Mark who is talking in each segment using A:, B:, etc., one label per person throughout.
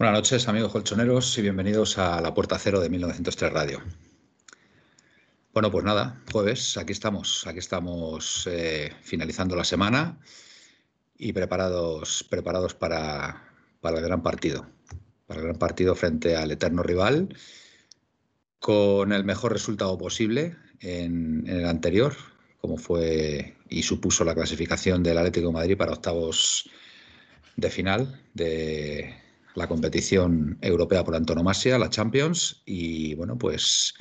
A: Buenas noches, amigos colchoneros, y bienvenidos a la Puerta Cero de 1903 Radio. Bueno, pues nada, jueves, aquí estamos, aquí estamos eh, finalizando la semana y preparados, preparados para, para el gran partido, para el gran partido frente al eterno rival, con el mejor resultado posible en, en el anterior, como fue y supuso la clasificación del Atlético de Madrid para octavos de final de la competición europea por antonomasia, la Champions, y bueno, pues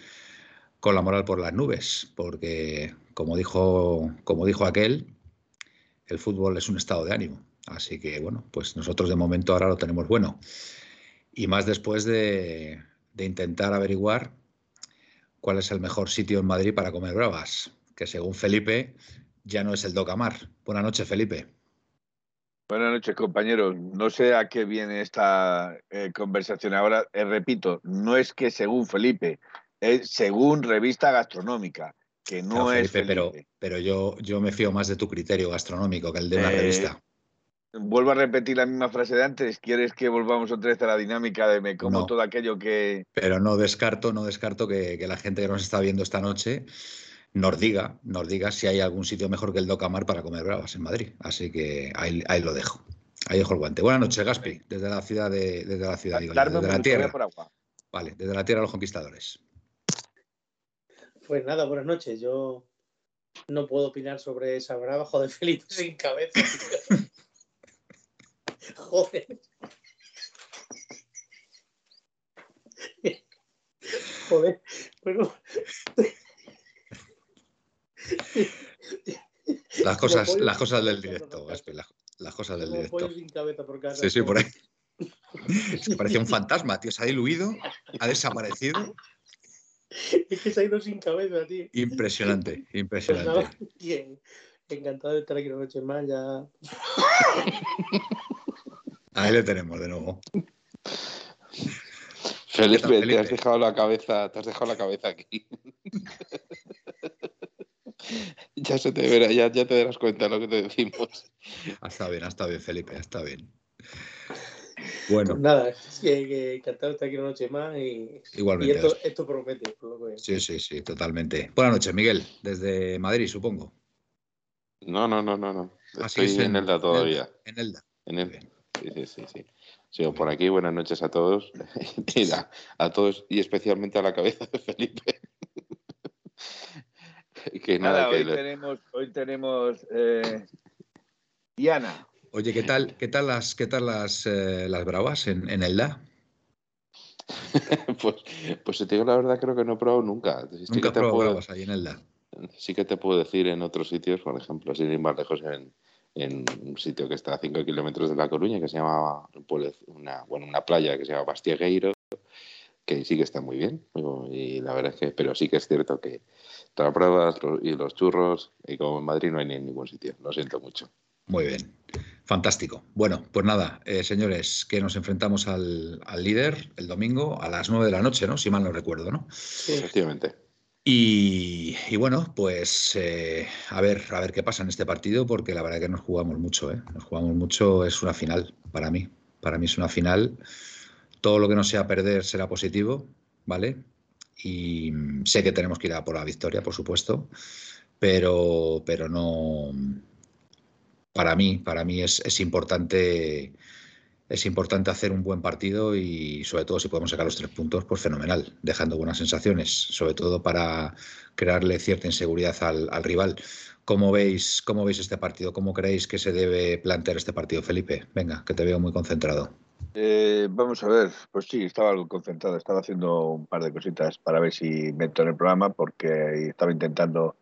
A: con la moral por las nubes, porque como dijo, como dijo aquel, el fútbol es un estado de ánimo. Así que bueno, pues nosotros de momento ahora lo tenemos bueno. Y más después de, intentar averiguar cuál es el mejor sitio en Madrid para comer bravas, que según Felipe ya no es el Docamar. Buenas noches, Felipe.
B: Buenas noches, compañeros. No sé a qué viene esta eh, conversación ahora. Eh, repito, no es que según Felipe, es según revista gastronómica, que no es
A: Felipe,
B: Felipe.
A: pero, pero yo, yo me fío más de tu criterio gastronómico que el de una
B: Eh,
A: revista.
B: Vuelvo a repetir la misma frase de antes. ¿Quieres que volvamos otra vez a la dinámica de me como
A: No.
B: todo aquello que...
A: Pero no descarto, no descarto que, que la gente que nos está viendo esta noche nos diga, nos diga si hay algún sitio mejor que el Docamar para comer bravas en Madrid. Así que ahí, ahí lo dejo. Ahí dejo el guante. Buenas noches, Gaspi, desde la ciudad de, desde la ciudad, digo, desde la tierra.
B: por agua.
A: Vale, desde la tierra de los conquistadores.
C: Pues nada, buenas noches. Yo no puedo opinar sobre esa brava, joder, Felipe sin cabeza. joder. joder, pero
A: Las cosas, las cosas del directo, Gaspi, las, las cosas del directo.
C: pollo sin cabeza por casa.
A: Sí, sí, por ahí. Es que parecía un fantasma, tío. Se ha diluido, ha desaparecido.
C: Es que se ha ido sin cabeza, tío.
A: Impresionante,
C: Pues
A: impresionante.
C: nada, bien. Encantado de estar aquí una noche más. Ya
A: Ahí le tenemos de nuevo.
D: Felipe,
A: tal,
D: te
A: Felipe?
D: has dejado la cabeza, te has dejado la cabeza aquí. ya se te verá, ya, ya te darás cuenta de lo que te decimos.
A: Ha estado bien, ha estado bien, Felipe, ha estado bien. Bueno,
C: Pues nada, es que, que encantado de estar aquí una noche más y, y
A: igualmente.
C: esto, promete. por lo que veo.
A: Sí, sí, sí, totalmente. Buenas noches, Miguel, desde Madrid, supongo.
D: No, no, no, no, no.
A: Así
D: Estoy en Elda todavía.
A: En Elda.
D: En
A: Muy
D: el...
A: bien.
D: Sí, sí, sí, sí. Sigo por aquí, buenas noches a todos. Mira, a todos y especialmente a la cabeza de Felipe. que nada,
B: Nada,
D: que
B: hoy tenemos, hoy tenemos eh, Diana.
A: Oye, ¿qué tal, qué tal las, qué tal las, eh, las bravas en, en Elda?
D: pues, pues si te digo la verdad, creo que no he probado nunca. Sí
A: Nunca he probado
D: puedo-
A: bravas ahí en Elda.
D: Sí que te puedo decir en otros sitios, por ejemplo, sin ir más lejos, en, en un sitio que está a 5 kilómetros de La Coruña, que se llama una, bueno, una playa que se llama Bastiegueiro, que sí que está muy bien. Y la verdad es que, pero sí que es cierto que las pruebas y los churros, y como en Madrid no hay ni en ningún sitio, lo siento mucho.
A: Muy bien, fantástico. Bueno, pues nada, eh, señores, que nos enfrentamos al, al líder el domingo a las 9 de la noche, ¿no? Si mal no recuerdo, ¿no?
C: Sí.
D: Efectivamente.
A: Y, y bueno, pues eh, a ver, a ver qué pasa en este partido, porque la verdad que nos jugamos mucho, ¿eh? Nos jugamos mucho, es una final para mí. Para mí es una final. Todo lo que no sea perder será positivo, ¿vale? Y mm, sé que tenemos que ir a por la victoria, por supuesto, pero, pero no, para mí, para mí es, es importante es importante hacer un buen partido y sobre todo si podemos sacar los tres puntos, pues fenomenal, dejando buenas sensaciones, sobre todo para crearle cierta inseguridad al, rival. ¿Cómo veis, ¿Cómo veis este partido? ¿Cómo creéis que se debe plantear este partido, Felipe? Venga, que te veo muy concentrado.
B: Eh, vamos a ver, pues sí, estaba algo concentrado, estaba haciendo un par de cositas para ver si meto en el programa porque estaba intentando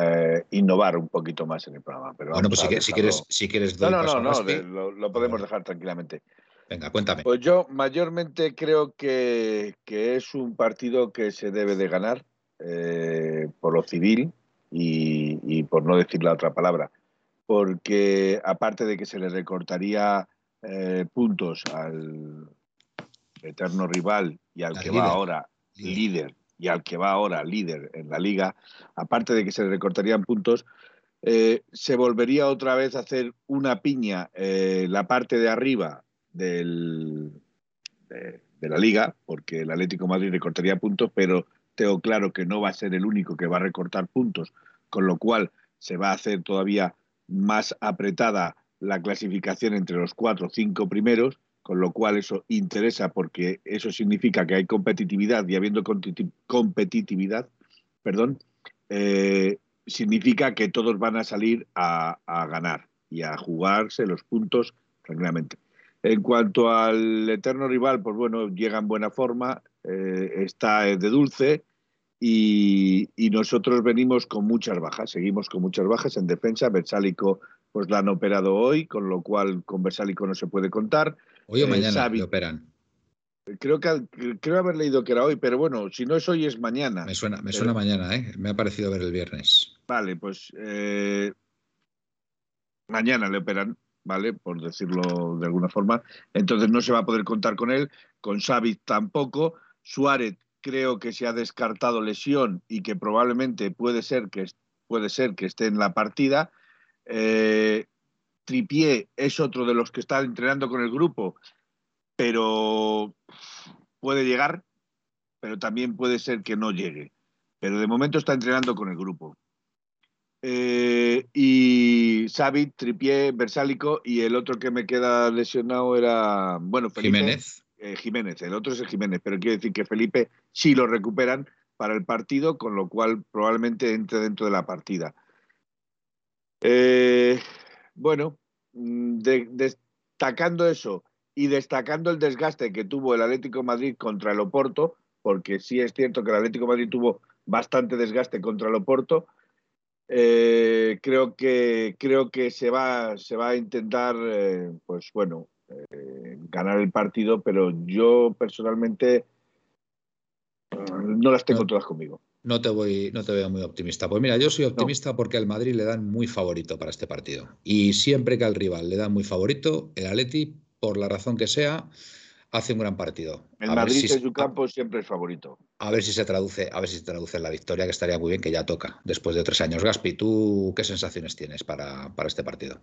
B: eh, innovar un poquito más en el programa. Pero
A: bueno, pues si, quieres, si quieres
B: No, no, no, no lo, podemos dejar tranquilamente.
A: Venga, cuéntame.
B: Pues yo mayormente creo que, es un partido que se debe de ganar eh, por lo civil y, por no decir la otra palabra. Porque aparte de que se le recortaría eh, puntos al eterno rival y al que va ahora líder. y al que va ahora líder en la liga, aparte de que se le recortarían puntos, eh, se volvería otra vez a hacer una piña eh, la parte de arriba del, de, la liga, porque el Atlético Madrid recortaría puntos, pero tengo claro que no va a ser el único que va a recortar puntos, con lo cual se va a hacer todavía más apretada la clasificación entre los cuatro o cinco primeros con lo cual eso interesa porque eso significa que hay competitividad y habiendo competitividad, perdón, eh, significa que todos van a salir a, ganar y a jugarse los puntos tranquilamente. En cuanto al eterno rival, pues bueno, llega en buena forma, eh, está de dulce y, nosotros venimos con muchas bajas, seguimos con muchas bajas en defensa. Versálico pues la han operado hoy, con lo cual con Versálico no se puede contar.
A: Hoy o eh, mañana lo operan.
B: Creo que creo haber leído que era hoy, pero bueno, si no es hoy es mañana.
A: Me suena, me suena mañana, ¿eh? Me ha parecido ver el viernes.
B: Vale, pues eh, mañana le operan, ¿vale? Por decirlo de alguna forma. Entonces no se va a poder contar con él, con Xavi tampoco. Suárez creo que se ha descartado lesión y que probablemente puede ser que puede ser que esté en la partida. Eh, Tripié es otro de los que está entrenando con el grupo, pero puede llegar, pero también puede ser que no llegue. Pero de momento está entrenando con el grupo. Eh, y Xavi, Tripié, Versálico y el otro que me queda lesionado era, bueno,
A: Jiménez.
B: Eh, Jiménez, el otro es el Jiménez, pero quiero decir que Felipe sí lo recuperan para el partido, con lo cual probablemente entre dentro de la partida. Eh, bueno, mm, destacando eso y destacando el desgaste que tuvo el Atlético Madrid contra el Oporto, porque sí es cierto que el Atlético Madrid tuvo bastante desgaste contra el Oporto, eh, creo que creo que se va se va a intentar eh, pues bueno eh, ganar el partido pero yo personalmente no las tengo todas conmigo
A: no te voy, no te veo muy optimista. Pues mira, yo soy optimista porque al Madrid le dan muy favorito para este partido. Y siempre que al rival le dan muy favorito, el Atleti, por la razón que sea, hace un gran partido.
B: El Madrid en su campo siempre es favorito.
A: A ver si se traduce, a ver si se traduce en la victoria, que estaría muy bien que ya toca después de tres años. Gaspi, ¿tú qué sensaciones tienes para, este partido?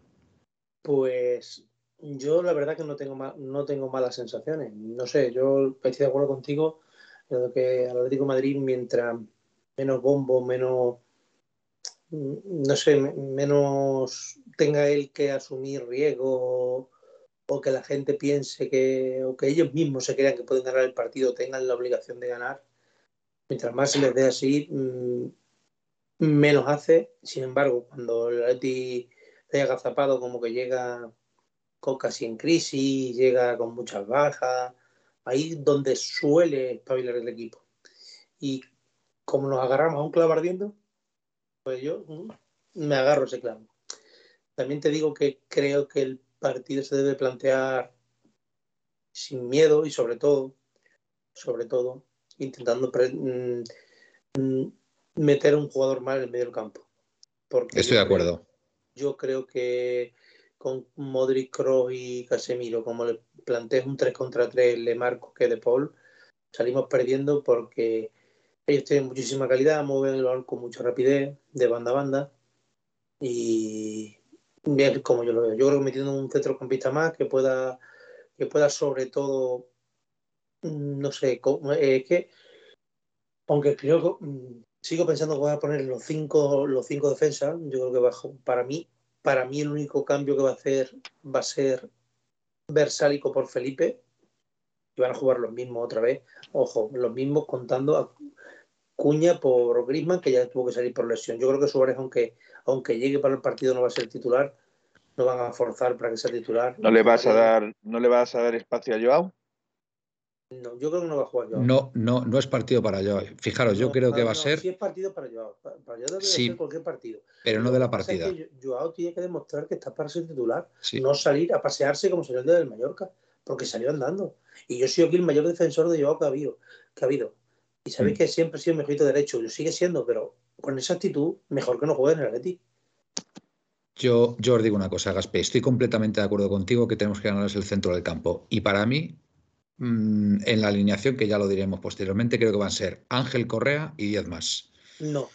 C: Pues yo la verdad que no tengo no tengo malas sensaciones. No sé, yo estoy de acuerdo contigo en que al Atlético Madrid mientras menos bombo, menos, no sé, menos tenga él que asumir riesgo o, que la gente piense que, o que ellos mismos se crean que pueden ganar el partido, tengan la obligación de ganar. Mientras más se les dé así, mm, menos hace. Sin embargo, cuando el Atleti haya agazapado, como que llega casi en crisis, llega con muchas bajas, ahí donde suele espabilar el equipo. Y como nos agarramos a un clavo ardiendo, pues yo mm, me agarro ese clavo. También te digo que creo que el partido se debe plantear sin miedo y sobre todo, sobre todo, intentando mm, mm, meter un jugador mal en el medio del campo.
A: Porque Estoy de acuerdo.
C: yo creo que con Modric, Kroos y Casemiro, como le plantees un 3 contra 3, le marco que de Paul, salimos perdiendo porque ellos tienen muchísima calidad, mueven el balón con mucha rapidez, de banda a banda. Y bien como yo lo veo. Yo creo que metiendo un centrocampista más que pueda, que pueda sobre todo, mm, no sé, es que, aunque creo, mm, sigo pensando que voy a poner los cinco, los cinco defensas, yo creo que para mí Para mí el único cambio que va a hacer va a ser Versálico por Felipe. Y van a jugar los mismos otra vez. Ojo, los mismos contando Cuña por Grisman, que ya tuvo que salir por lesión. Yo creo que Suárez, aunque, aunque llegue para el partido, no va a ser titular. No van a forzar para que sea titular.
B: ¿No le vas a dar, no le vas a dar espacio a Joao?
C: No, yo creo que no va a jugar Joao.
A: No, no, no es partido para Joao. Fijaros, yo
C: No,
A: creo que
C: no,
A: va a ser,
C: Sí es partido para Joao. Para para Joao debe
A: Sí,
C: ser cualquier partido.
A: pero no de la
C: pasa es
A: partida.
C: que Joao tiene que demostrar que está para ser titular.
A: Sí.
C: No salir a pasearse como salió el día del Mallorca, porque salió andando. Y yo soy aquí el mayor defensor de Joao que ha habido. Que ha habido. Y sabéis
A: Mm.
C: que siempre ha sido mejorito derecho. Lo sigue siendo, pero con esa actitud, mejor que no juegue en el Atleti.
A: Yo, yo os digo una cosa, Gaspe, estoy completamente de acuerdo contigo que tenemos que ganarles el centro del campo. Y para mí, mm, en la alineación, que ya lo diremos posteriormente, creo que van a ser Ángel Correa y 10 más.
C: No,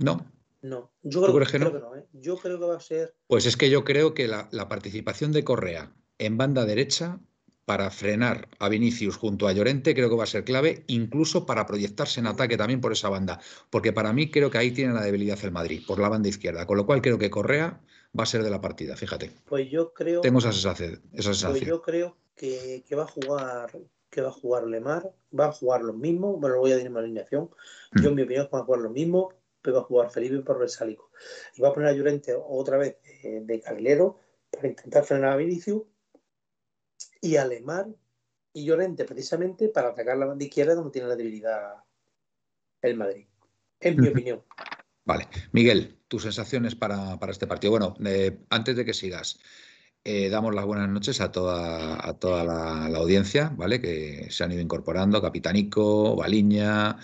A: No,
C: no. Yo creo,
A: que
C: creo
A: no?
C: que no. ¿eh? Yo creo que va a ser.
A: pues es que yo creo que la, la participación de Correa en banda derecha para frenar a Vinicius junto a Llorente creo que va a ser clave, incluso para proyectarse en ataque también por esa banda, porque para mí creo que ahí tiene la debilidad el Madrid, por la banda izquierda, con lo cual creo que Correa va a ser de la partida, fíjate.
C: Pues yo creo.
A: Tengo esa sensación. Esa
C: Pues
A: sensación.
C: yo creo que, que va a jugar que va a jugar Lemar, va a jugar los mismos, bueno, voy a decir mi alineación.
A: Mm.
C: Yo en mi opinión van a jugar los mismos, pero va a jugar Felipe por Versálico. Y va a poner a Llorente otra vez de, de carrilero para intentar frenar a Vinicius y a Lemar y Llorente precisamente para atacar la banda izquierda donde tiene la debilidad el Madrid. En mi opinión.
A: Vale. Miguel, tus sensaciones para, para este partido. Bueno, eh, antes de que sigas, eh, damos las buenas noches a toda, a toda la, la audiencia, ¿vale? Que se han ido incorporando, Capitanico, Baliña,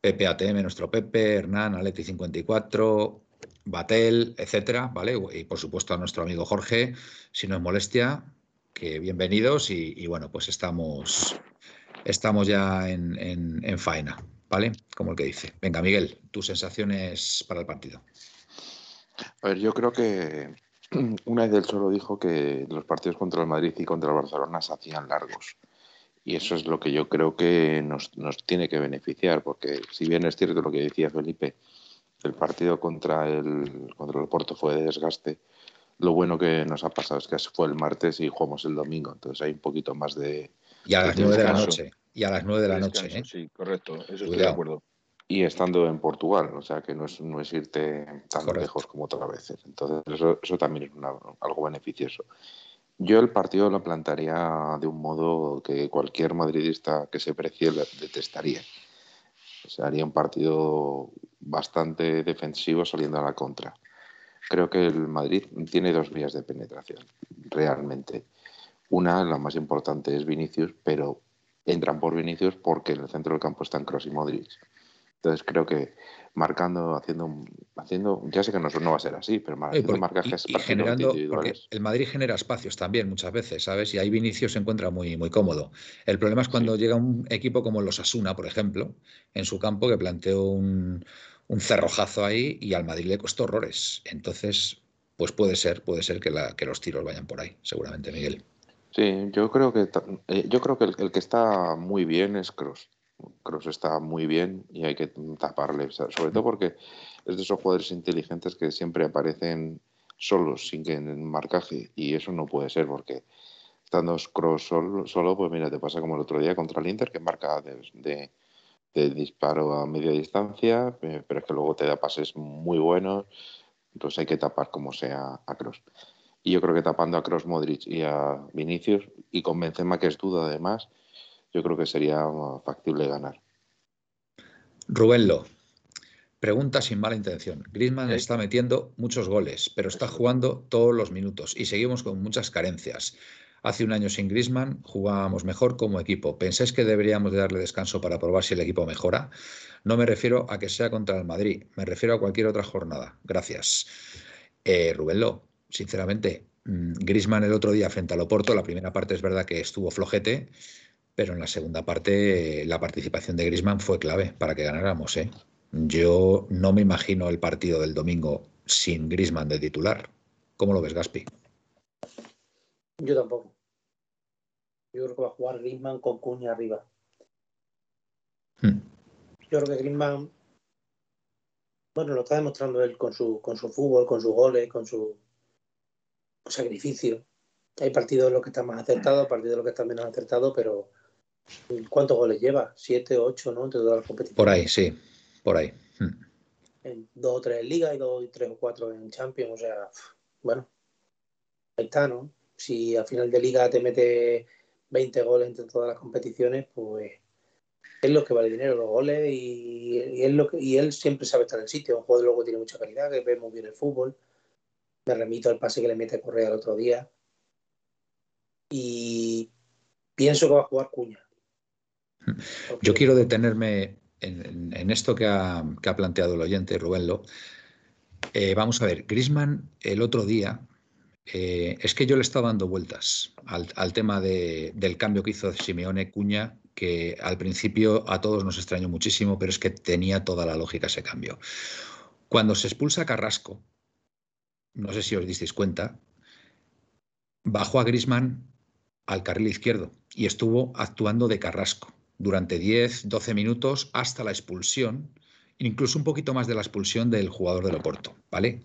A: Pepe ATM, nuestro Pepe, Hernán, Aleti54, Batel, etcétera, ¿vale? Y por supuesto a nuestro amigo Jorge, si no es molestia, que bienvenidos y, bueno, pues estamos, estamos ya en, en- en faena, ¿vale? Como el que dice. Venga, Miguel, tus sensaciones para el partido.
D: A ver, yo creo que una vez del solo dijo que los partidos contra el Madrid y contra el Barcelona se hacían largos. Y eso es lo que yo creo que nos, nos tiene que beneficiar, porque si bien es cierto lo que decía Felipe, el partido contra el, contra el Porto fue de desgaste, lo bueno que nos ha pasado es que fue el martes y jugamos el domingo, entonces hay un poquito más de...
A: Y a las nueve de la noche. Y a las nueve de la noche, ¿eh?
B: Sí, correcto. Eso estoy de acuerdo.
D: Y estando en Portugal, o sea que no es, no es irte tan
A: Correcto.
D: lejos como otras veces. Entonces eso, eso también es una- algo beneficioso. Yo el partido lo plantearía de un modo que cualquier madridista que se precie detestaría. O sea, haría un partido bastante defensivo saliendo a la contra. Creo que el Madrid tiene dos vías de penetración, realmente. Una, la más importante, es Vinicius, pero entran por Vinicius porque en el centro del campo están Kroos y Modric. Entonces creo que marcando, haciendo, haciendo ya sé que no, no va a ser así, pero haciendo marcajes
A: y- generando, porque el Madrid genera espacios también muchas veces, ¿sabes? Y ahí Vinicius se encuentra muy, muy cómodo. El problema es cuando
D: Sí.
A: llega un equipo como los Asuna, por ejemplo, en su campo, que planteó un, un cerrojazo ahí y al Madrid le costó horrores. Entonces, pues puede ser, puede ser que, la- que los tiros vayan por ahí, seguramente, Miguel.
D: Sí, yo creo que eh, yo creo que el, que está muy bien es Cross. Cross está muy bien y hay que taparle, sobre todo porque es de esos jugadores inteligentes que siempre aparecen solos, sin que en marcaje, y eso no puede ser porque estando Cross solo, solo, pues mira, te pasa como el otro día contra el Inter que marca de, de- de disparo a media distancia, pero es que luego te da pases muy buenos, entonces hay que tapar como sea a Cross. Y yo creo que tapando a Cross Modric y a Vinicius, y con Benzema, que es duda además, yo creo que sería uh, factible ganar.
A: Rubén Lo, pregunta sin mala intención. Griezmann
B: Sí.
A: está metiendo muchos goles, pero está jugando todos los minutos y seguimos con muchas carencias. Hace un año sin Griezmann jugábamos mejor como equipo. ¿Pensáis que deberíamos de darle descanso para probar si el equipo mejora? No me refiero a que sea contra el Madrid, me refiero a cualquier otra jornada. Gracias. Eh, Rubén Lo, sinceramente, mm, Griezmann el otro día frente al Oporto, la primera parte es verdad que estuvo flojete, pero en la segunda parte eh, la participación de Griezmann fue clave para que ganáramos. ¿eh? Yo no me imagino el partido del domingo sin Griezmann de titular. ¿Cómo lo ves, Gaspi?
C: Yo tampoco. Yo creo que va a jugar Griezmann con Cuña arriba.
A: Hmm.
C: Yo creo que Griezmann, bueno, lo está demostrando él con su, con su fútbol, con sus goles, con su sacrificio. Hay partidos en los que están más acertados, partidos en los que están menos acertados, pero ¿cuántos goles lleva? ¿Siete, ocho, no? Entre todas las competiciones.
A: Por ahí, sí, por ahí. Hmm.
C: En dos o tres en Liga y dos, tres o cuatro en Champions, o sea, bueno, ahí está, ¿no? Si al final de Liga te mete 20 goles entre todas las competiciones, pues es lo que vale dinero, los goles, y, él, lo que, y él siempre sabe estar en el sitio. Un jugador luego tiene mucha calidad, que ve muy bien el fútbol. Me remito al pase que le mete Correa el otro día. Y pienso que va a jugar Cuña.
A: Yo quiero detenerme en, esto que ha, planteado el oyente, Rubén Lo. Eh, vamos a ver, Grisman el otro día, eh, es que yo le estaba dando vueltas al, tema del cambio que hizo Simeone Cuña, que al principio a todos nos extrañó muchísimo, pero es que tenía toda la lógica ese cambio. Cuando se expulsa Carrasco, no sé si os disteis cuenta, bajó a Grisman al carril izquierdo y estuvo actuando de Carrasco durante 10, 12 minutos hasta la expulsión, incluso un poquito más de la expulsión del jugador del Oporto, ¿vale?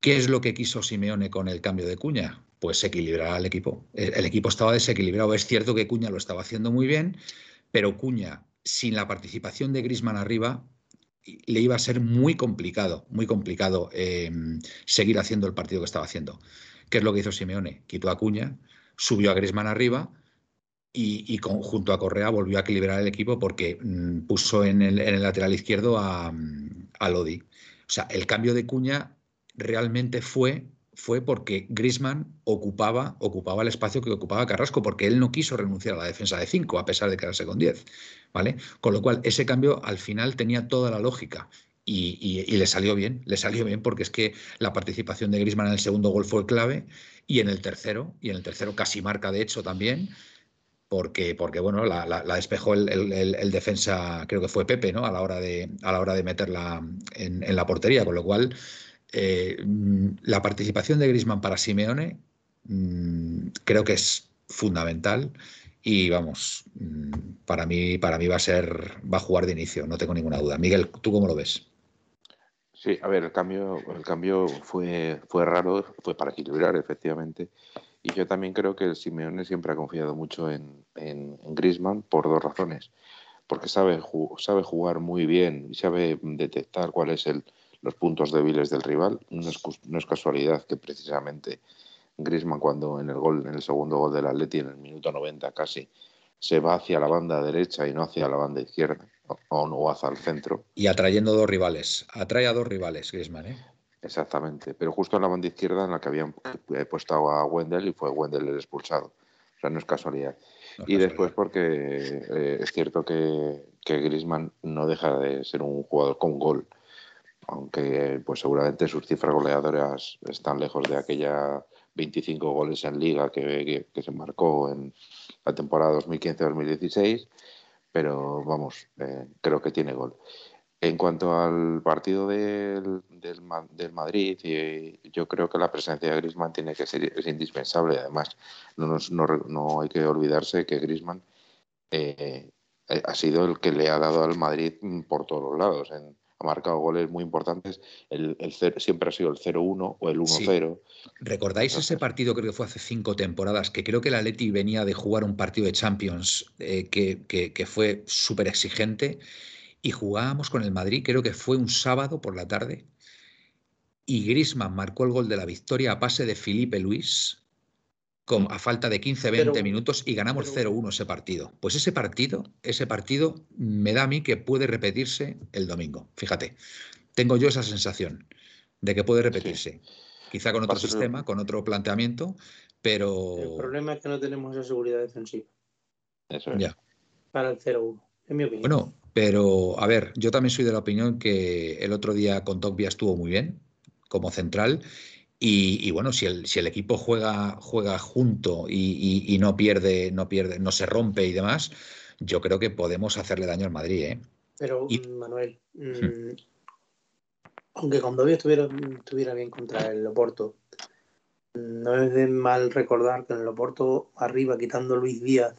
A: ¿Qué es lo que quiso Simeone con el cambio de Cuña? Pues equilibrar al equipo. El equipo estaba desequilibrado. Es cierto que Cuña lo estaba haciendo muy bien, pero Cuña, sin la participación de Grisman arriba, le iba a ser muy complicado, muy complicado em, seguir haciendo el partido que estaba haciendo. ¿Qué es lo que hizo Simeone? Quitó a Cuña, subió a Grisman arriba y, junto a Correa volvió a equilibrar el equipo porque mm, puso en el, lateral izquierdo a, a Lodi. O sea, el cambio de Cuña realmente fue fue porque Grisman ocupaba, ocupaba el espacio que ocupaba Carrasco, porque él no quiso renunciar a la defensa de 5, a pesar de quedarse con 10. ¿vale? Con lo cual, ese cambio al final tenía toda la lógica. Y, le salió bien, le salió bien porque es que la participación de Grisman en el segundo gol fue clave y en el tercero, y en el tercero casi marca de hecho también, porque, porque bueno, la, despejó el, defensa, creo que fue Pepe, ¿no? A la hora de, a la hora de meterla en la portería, con lo cual eh, mm, la participación de Grisman para Simeone mm, creo que es fundamental y vamos, mm, para mí, para mí va a ser, va a jugar de inicio, no tengo ninguna duda. Miguel, ¿tú cómo lo ves?
D: Sí, a ver, el cambio, el cambio fue, fue raro, fue para equilibrar, efectivamente. Y yo también creo que el Simeone siempre ha confiado mucho en, en, Grisman por dos razones. Porque sabe, sabe jugar muy bien y sabe detectar cuál es el, los puntos débiles del rival. No es, casualidad que precisamente Grisman cuando en el gol, en el segundo gol del Atleti, en el minuto 90 casi, se va hacia la banda derecha y no hacia la banda izquierda, o, no hacia el centro.
A: Y atrayendo dos rivales, atrae a dos rivales Grisman, ¿eh?
D: Exactamente, pero justo en la banda izquierda en la que habían puesto a Wendell y fue Wendell el expulsado. O sea, no es casualidad. y después porque eh, es cierto que, que Griezmann no deja de ser un jugador con gol aunque pues seguramente sus cifras goleadoras están lejos de aquella 25 goles en liga que, se marcó en la temporada 2015-2016, pero vamos, eh, creo que tiene gol. En cuanto al partido del, del, Madrid, yo creo que la presencia de Griezmann tiene que ser es indispensable. Además, no, no, hay que olvidarse que Griezmann eh, ha sido el que le ha dado al Madrid por todos los lados. En, ha marcado goles muy importantes. El, siempre ha sido el 0-1 o el 1-0.
A: ¿Recordáis ese partido, creo que fue hace cinco temporadas, que creo que el Atleti venía de jugar un partido de Champions eh, que, que, fue súper exigente y jugábamos con el Madrid, creo que fue un sábado por la tarde, y Grisman marcó el gol de la victoria a pase de Felipe Luis a falta de 15-20 minutos y ganamos 0-1 ese partido. Pues ese partido, ese partido me da a mí que puede repetirse el domingo. Fíjate, tengo yo esa sensación de que puede repetirse. Quizá con otro sistema, con otro planteamiento, pero...
C: El problema es que no tenemos esa seguridad defensiva.
D: Eso es. Ya.
C: Para el 0-1, en mi opinión.
A: Bueno, pero a ver, yo también soy de la opinión que el otro día con Tokvia estuvo muy bien como central y, bueno, si el, si el equipo juega, juega junto y, no pierde, no pierde, no se rompe y demás, yo creo que podemos hacerle daño al Madrid, ¿eh?
C: Pero, Manuel, mm, aunque cuando estuviera, estuviera bien contra el Loporto, no es de mal recordar que en el Loporto, arriba, quitando Luis Díaz,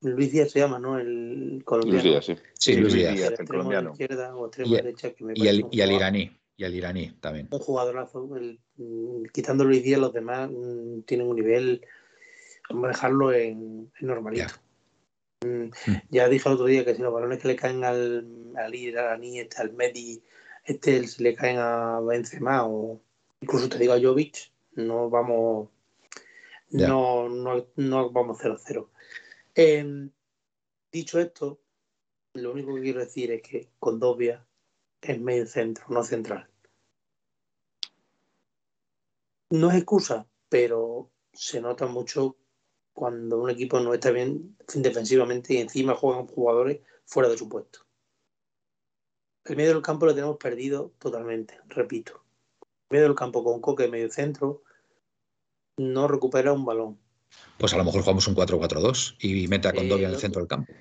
C: Luis Díaz se llama, ¿no? El colombiano.
D: Luis Díaz, sí.
A: Sí, Luis, Díaz.
B: el colombiano.
A: y, el, y el iraní. Y el iraní también.
C: Un jugadorazo. El, mm, quitando Luis Díaz, los demás mm, tienen un nivel. Vamos a dejarlo en, en normalito.
A: Ya.
C: Mm,
A: Mm.
C: Ya dije el otro día que si los balones que le caen al, al iraní, este, al Medi, este, si le caen a Benzema o incluso te digo a Jovic, no vamos.
A: Ya.
C: No, no, no vamos 0-0. Eh, dicho esto, lo único que quiero decir es que Condovia es medio centro, no central. No es excusa, pero se nota mucho cuando un equipo no está bien defensivamente y encima juegan jugadores fuera de su puesto. El medio del campo lo tenemos perdido totalmente, repito. El medio del campo con Coque medio centro no recupera un balón.
A: Pues a lo mejor jugamos un 4-4-2 y mete a Condovia
C: Eh,
A: en el centro del campo.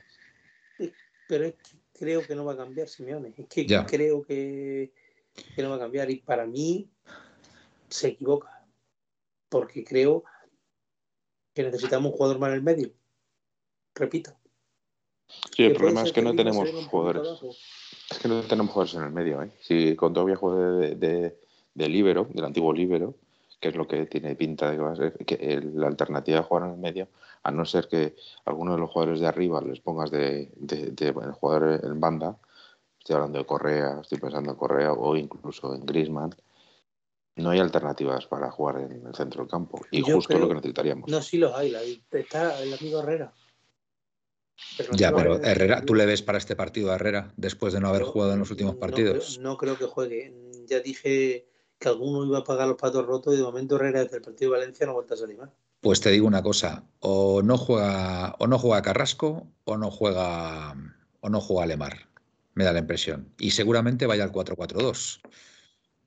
C: pero es que creo que no va a cambiar Simeone. Es que
A: Ya.
C: creo que, que no va a cambiar. Y para mí se equivoca. Porque creo que necesitamos un jugador más en el medio. Repito.
D: Sí, el problema es que no tenemos jugadores. Es que no tenemos jugadores en el medio, ¿eh? Si Condovia juega de, de, de líbero, del antiguo líbero, que es lo que tiene pinta de que va a ser, que el- la alternativa de jugar en el medio, a no ser que alguno de los jugadores de arriba les pongas de, de, de- el jugador en banda, estoy hablando de Correa, estoy pensando en Correa o incluso en Griezmann, no hay alternativas para jugar en el centro del campo. Y
C: Yo
D: justo
C: creo-
D: lo que necesitaríamos.
C: No, sí los hay. la- Está el amigo Herrera. Pero no
A: Ya, pero
C: Herrera-
A: Herrera, ¿tú le ves para este partido a Herrera después de no haber jugado en los últimos
C: no
A: partidos?
C: creo- No creo, que juegue. Ya dije que alguno iba a pagar los patos rotos y de momento Herrera desde el partido de Valencia no ha vuelto a salir más.
A: Pues te digo una cosa, o no juega, o no juega Carrasco, o no juega, o no juega Lemar. Me da la impresión. Y seguramente vaya al 4-4-2.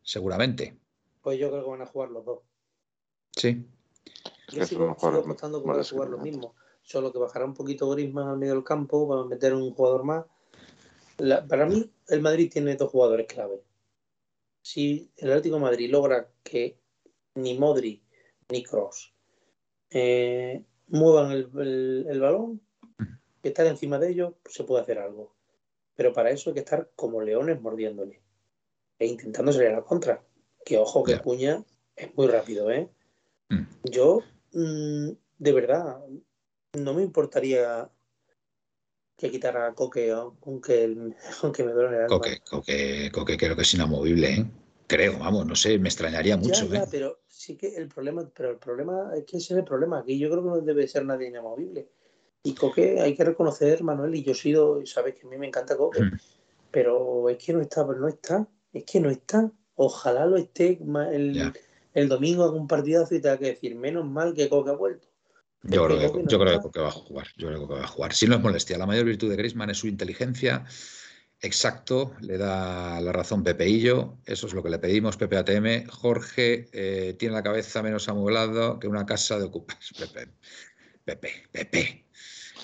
A: Seguramente.
C: Pues yo creo que van a jugar los dos.
A: Sí.
C: Yo
D: que
C: sigo, apostando
D: más
C: van a jugar los
D: desequilibrantes.
C: mismos. Solo que bajará un poquito Griezmann al medio del campo para meter un jugador más. La- para mí, el Madrid tiene dos jugadores clave. Si el Atlético de Madrid logra que ni Modri ni Cross muevan el, el- el balón, que estar encima de ellos, se puede hacer algo. Pero para eso hay que estar como leones mordiéndole e intentando salir a la contra. Que ojo que
A: Ya.
C: Cuña es muy rápido, ¿eh?
A: Mm.
C: Yo, mm, de verdad, no me importaría que quitara a Coque, aunque, el- aunque me duele el alma.
A: Coque, Coque, Coque creo que es inamovible, ¿eh? Creo, vamos, no sé, me extrañaría mucho,
C: ya, ya,
A: ¿eh?
C: pero sí que el problema, pero el problema es que ese es el problema. Aquí yo creo que no debe ser nadie inamovible. Y Coque hay que reconocer, Manuel, y yo he sido, sabes que a mí me encanta Coque,
A: Mm.
C: pero es que no está, no está, es que no está. Ojalá lo esté el,
A: Ya.
C: el domingo haga un partidazo y tenga que decir, menos mal que Coque ha vuelto.
A: Yo creo, que, yo creo que. Coque va a jugar. Yo creo que va a jugar. Si no es molestia, la mayor virtud de Griezmann es su inteligencia. Exacto, le da la razón Pepeillo. Eso es lo que le pedimos, Pepe ATM. Jorge eh, tiene la cabeza menos amueblado que una casa de ocupas. Pepe, Pepe, Pepe.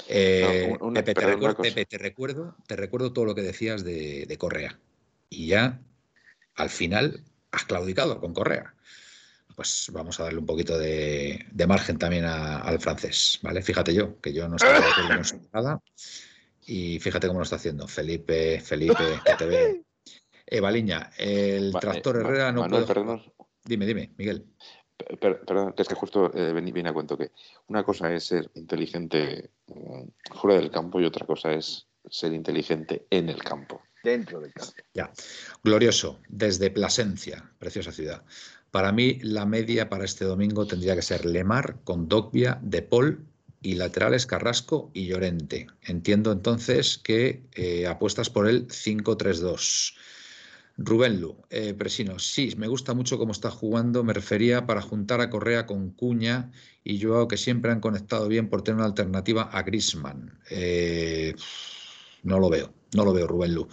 A: Eh,
D: No, una-
A: Pepe, te recuerdo. Pepe, te recuerdo, te recuerdo todo lo que decías de, de Correa. Y ya, al final, has claudicado con Correa pues vamos a darle un poquito de, de margen también a- al francés, ¿vale? Fíjate yo, que yo no estoy de acuerdo con su nada. Y fíjate cómo lo está haciendo. Felipe, Felipe, que te veo. Eva Liña, el
D: Ma-
A: tractor
D: eh, Ma-
A: Herrera no
D: Manuel,
A: puede.
D: perdón,
A: Dime, dime, Miguel.
D: Per- per- Perdón, que es que justo eh, viene a cuento que una cosa es ser inteligente mm, fuera del campo y otra cosa es ser inteligente en el campo.
B: Dentro del campo.
A: Ya. Glorioso, desde Plasencia, preciosa ciudad. Para mí, la media para este domingo tendría que ser Lemar con Dogbia, De Paul y laterales Carrasco y Llorente. Entiendo entonces que eh, apuestas por el 5-3-2. Rubén Lu, eh, Presino, sí, me gusta mucho cómo está jugando. Me refería para juntar a Correa con Cuña y Joao, que siempre han conectado bien por tener una alternativa a Grisman. no lo veo, no lo veo, Rubén Lu.